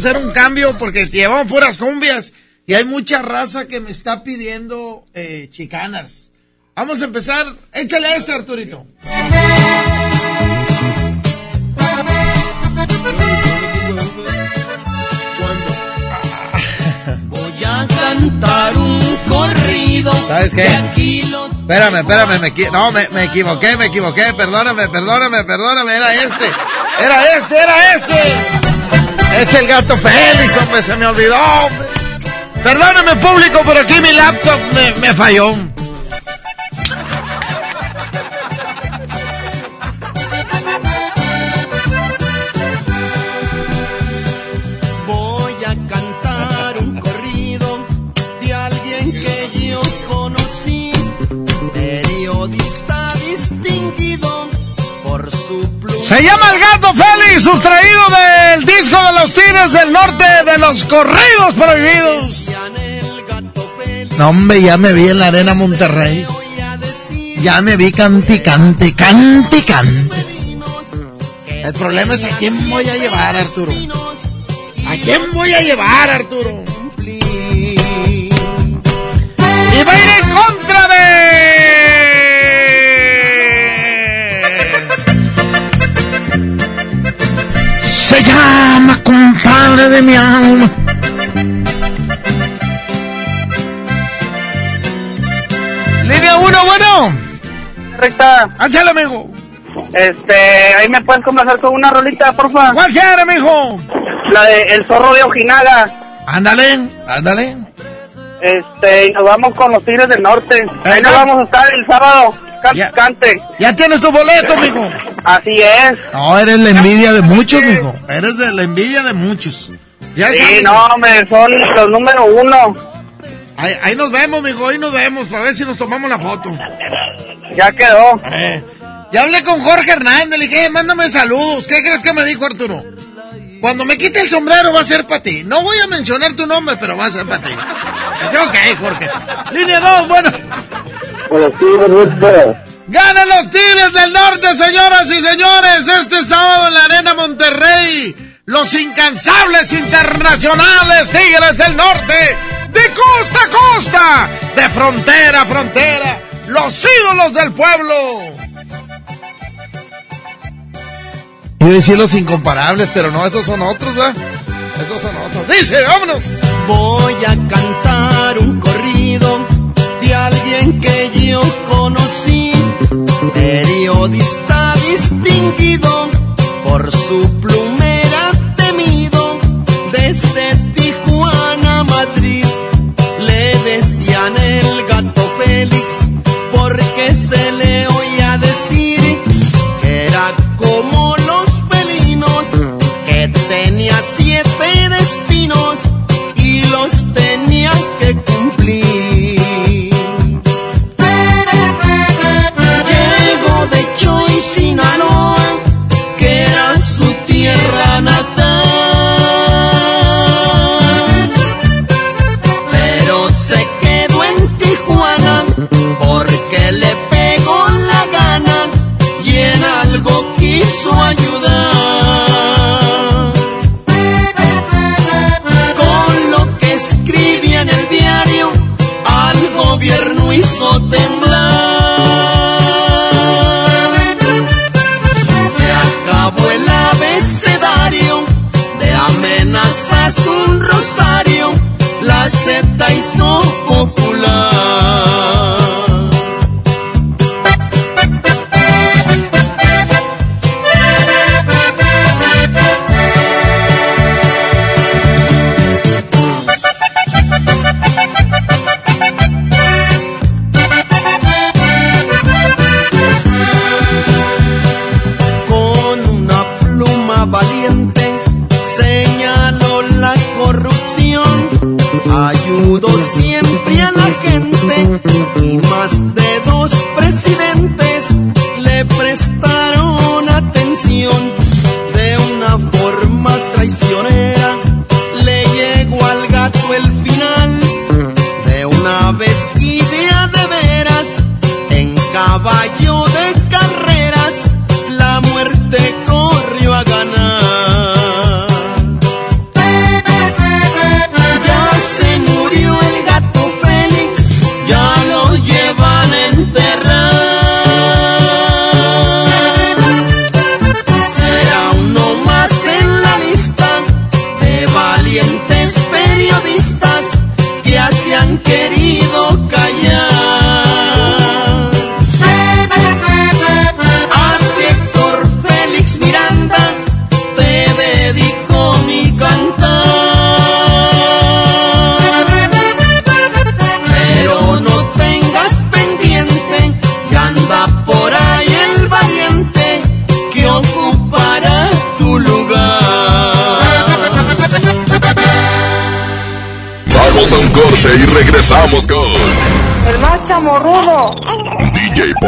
hacer un cambio porque llevamos puras cumbias y hay mucha raza que me está pidiendo eh, chicanas. Vamos a empezar. Échale a este, Arturito. Voy a cantar un corrido. ¿Sabes qué? Espérame, espérame, me, no, me, me equivoqué, me equivoqué, perdóname, perdóname, perdóname, era este, era este, era este. Es el gato Félix, hombre, se me olvidó. hombre. Perdóname, público, pero aquí mi laptop me, me falló. Se llama el gato Félix, sustraído del disco de los Tigres del Norte de los Corridos Prohibidos. No, hombre, ya me vi en la Arena Monterrey. Ya me vi cante, cante, cante, cante. El problema es a quién voy a llevar, Arturo. ¿A quién voy a llevar, Arturo? Y va a ir en contra de... Se llama compadre de mi alma. Línea 1, bueno. Recta. Áchale, amigo. Este, ahí me puedes complacer con una rolita, porfa. ¿Cuál quiere, mijo? La de El Zorro de Ojinaga. Ándale, ándale. Este, y nos vamos con los Tigres del Norte. Ahí nos vamos a estar el sábado. Can- Cante. Ya tienes tu boleto, mijo. Así es. No, eres la envidia de muchos, mijo. Eres de la envidia de muchos. Ya Sí, mijo. no, hombre, son los número uno. Ahí, ahí nos vemos, mijo. Ahí nos vemos para ver si nos tomamos la foto. Ya quedó. Eh, ya hablé con Jorge Hernández. Le dije, "Eh, mándame saludos. ¿Qué crees que me dijo Arturo? Cuando me quite el sombrero va a ser para ti. No voy a mencionar tu nombre, pero va a ser para ti. Ok, Jorge. Línea 2, bueno. Ganan los Tigres del Norte, señoras y señores, este sábado en la Arena Monterrey. Los incansables internacionales Tigres del Norte, de costa a costa, de frontera a frontera, los ídolos del pueblo. A decir los incomparables, pero no, esos son otros, ¿verdad? Esos son otros. Dice, vámonos. Voy a cantar un corrido de alguien que yo conocí, periodista distinguido por su plumera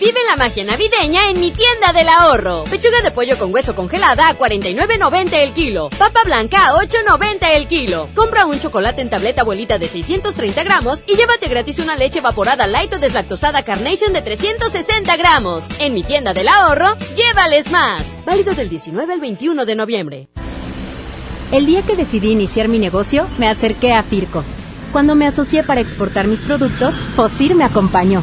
Vive la magia navideña en mi tienda del ahorro. Pechuga de pollo con hueso congelada a 49.90 el kilo. Papa blanca a 8.90 el kilo. Compra un chocolate en tableta abuelita de 630 gramos y llévate gratis una leche evaporada light o deslactosada Carnation de 360 gramos. En mi tienda del ahorro, llévales más. Válido del 19 al 21 de noviembre. El día que decidí iniciar mi negocio, me acerqué a Firco. Cuando me asocié para exportar mis productos, Fosir me acompañó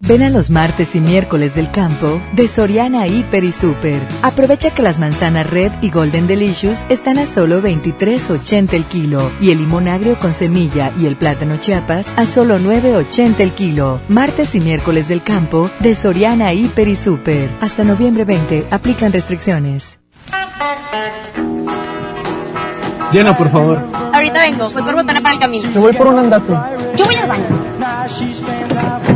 Ven a los martes y miércoles del campo de Soriana Hiper y Super. Aprovecha que las manzanas Red y Golden Delicious están a solo 23.80 el kilo y el limón agrio con semilla y el plátano Chiapas a solo 9.80 el kilo. Martes y miércoles del campo de Soriana Hiper y Super. Hasta noviembre 20 aplican restricciones. Llena, por favor. Ahorita vengo, voy por botana para el camino. Te voy por un andate. Yo voy al baño.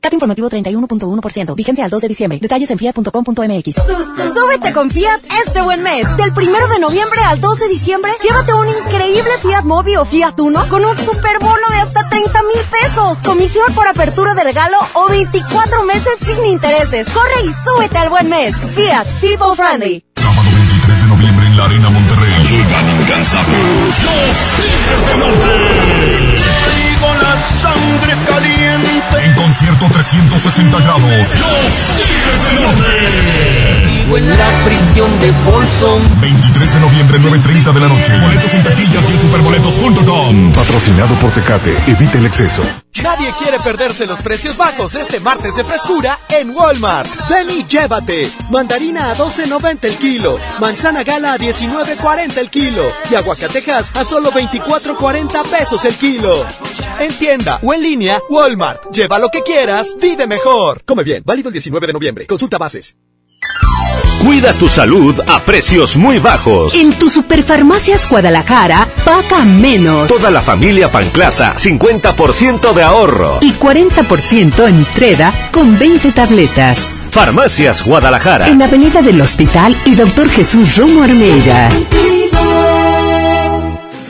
CAT informativo 31.1%. Vigencia al 2 de diciembre. Detalles en fiat.com.mx. Súbete con Fiat este buen mes. Del 1 de noviembre al 2 de diciembre, llévate un increíble Fiat Mobi o Fiat Uno con un super bono de hasta 30 mil pesos. Comisión por apertura de regalo o 24 meses sin intereses. Corre y súbete al buen mes. Fiat People Friendly. Sábado 23 de noviembre en la Arena Monterrey. Llegan incansables. Los Tigres del Norte. Con la sangre caliente. En concierto 360 grados. Los Tigres del Norte. Vivo en la prisión de Folsom. 23 de noviembre, 9.30 de la noche. Boletos en taquillas y en superboletos.com. Patrocinado por Tecate. Evita el exceso. Nadie quiere perderse los precios bajos este martes de frescura en Walmart. Ven y llévate. Mandarina a 12.90 el kilo. Manzana gala a 19.40 el kilo. Y aguacatejas a solo 24.40 pesos el kilo. En tienda o en línea, Walmart. Lleva lo que quieras, vive mejor. Come bien, válido el 19 de noviembre. Consulta bases. Cuida tu salud a precios muy bajos. En tu Superfarmacias Guadalajara, paga menos. Toda la familia Panclasa, 50% de ahorro. Y 40% en Treda con 20 tabletas. Farmacias Guadalajara. En Avenida del Hospital y Doctor Jesús Romo Armeida.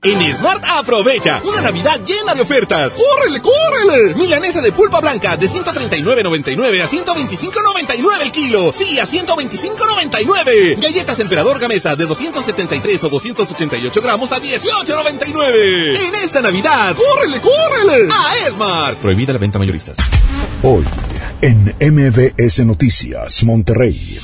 En Smart aprovecha una Navidad llena de ofertas. ¡Córrele, córrele! Milanesa de pulpa blanca de 139.99 a 125.99 el kilo. Sí, a 125.99. Galletas Emperador Gamesa de 273 o 288 gramos a 18.99. En esta Navidad, ¡córrele, córrele! A Smart. Prohibida la venta mayoristas. Hoy, en MBS Noticias, Monterrey.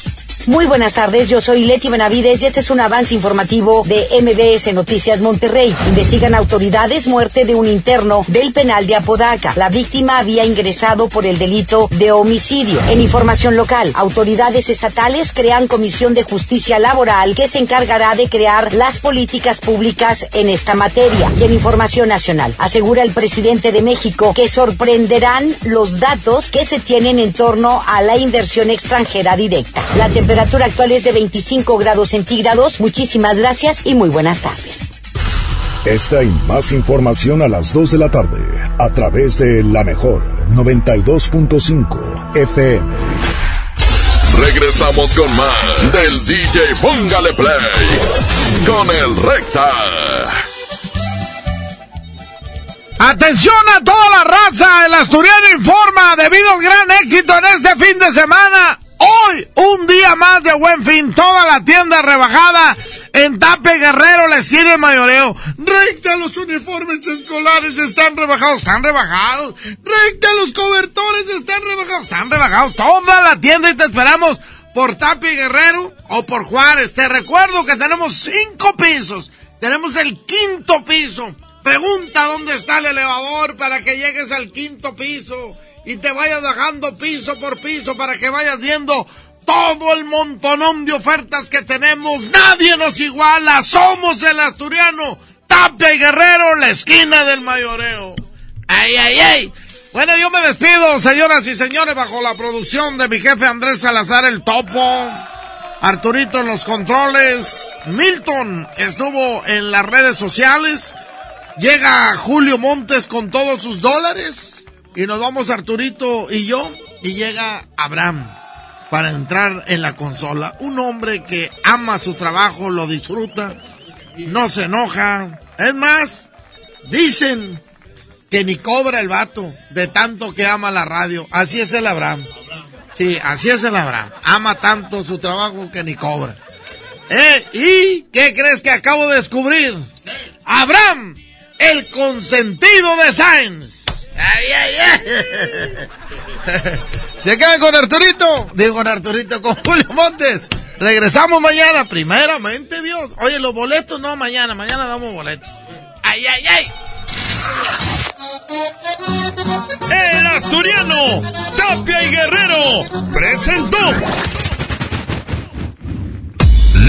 Muy buenas tardes, yo soy Leti Benavides y este es un avance informativo de MBS Noticias Monterrey. Investigan autoridades muerte de un interno del penal de Apodaca. La víctima había ingresado por el delito de homicidio. En información local, autoridades estatales crean comisión de justicia laboral que se encargará de crear las políticas públicas en esta materia. Y en información nacional, asegura el presidente de México que sorprenderán los datos que se tienen en torno a la inversión extranjera directa. Temperatura temperatura actual es de 25 grados centígrados. Muchísimas gracias y muy buenas tardes. Esta y más información a las 2 de la tarde a través de la mejor 92.5 FM. Regresamos con más del DJ Póngale Play con el Recta. Atención a toda la raza, el Asturiano informa debido al gran éxito en este fin de semana. Hoy, un día más de buen fin, toda la tienda rebajada en Tape Guerrero, la esquina de Mayoreo. Recta, los uniformes escolares están rebajados, están rebajados. Recta, los cobertores están rebajados, están rebajados. Toda la tienda y te esperamos por Tape Guerrero o por Juárez. Te recuerdo que tenemos cinco pisos. Tenemos el quinto piso. Pregunta dónde está el elevador para que llegues al quinto piso y te vayas bajando piso por piso para que vayas viendo todo el montonón de ofertas que tenemos. Nadie nos iguala. Somos el asturiano. Tapia y Guerrero, la esquina del mayoreo. ¡Ay, ay, ay! Bueno, yo me despido, señoras y señores, bajo la producción de mi jefe Andrés Salazar el Topo. Arturito en los controles. Milton estuvo en las redes sociales. Llega Julio Montes con todos sus dólares. Y nos vamos Arturito y yo. Y llega Abraham para entrar en la consola. Un hombre que ama su trabajo, lo disfruta, no se enoja. Es más, dicen que ni cobra el vato de tanto que ama la radio. Así es el Abraham. Sí, así es el Abraham. Ama tanto su trabajo que ni cobra. ¿Eh? ¿Y qué crees que acabo de descubrir? Abraham, el consentido de Sainz. ¡Ay, ay, ay! Se quedan con Arturito. Digo con Arturito, con Julio Montes. Regresamos mañana, primeramente Dios. Oye, los boletos no mañana, mañana damos boletos. ¡Ay, ay, ay! El asturiano, Tapia y Guerrero, presentó.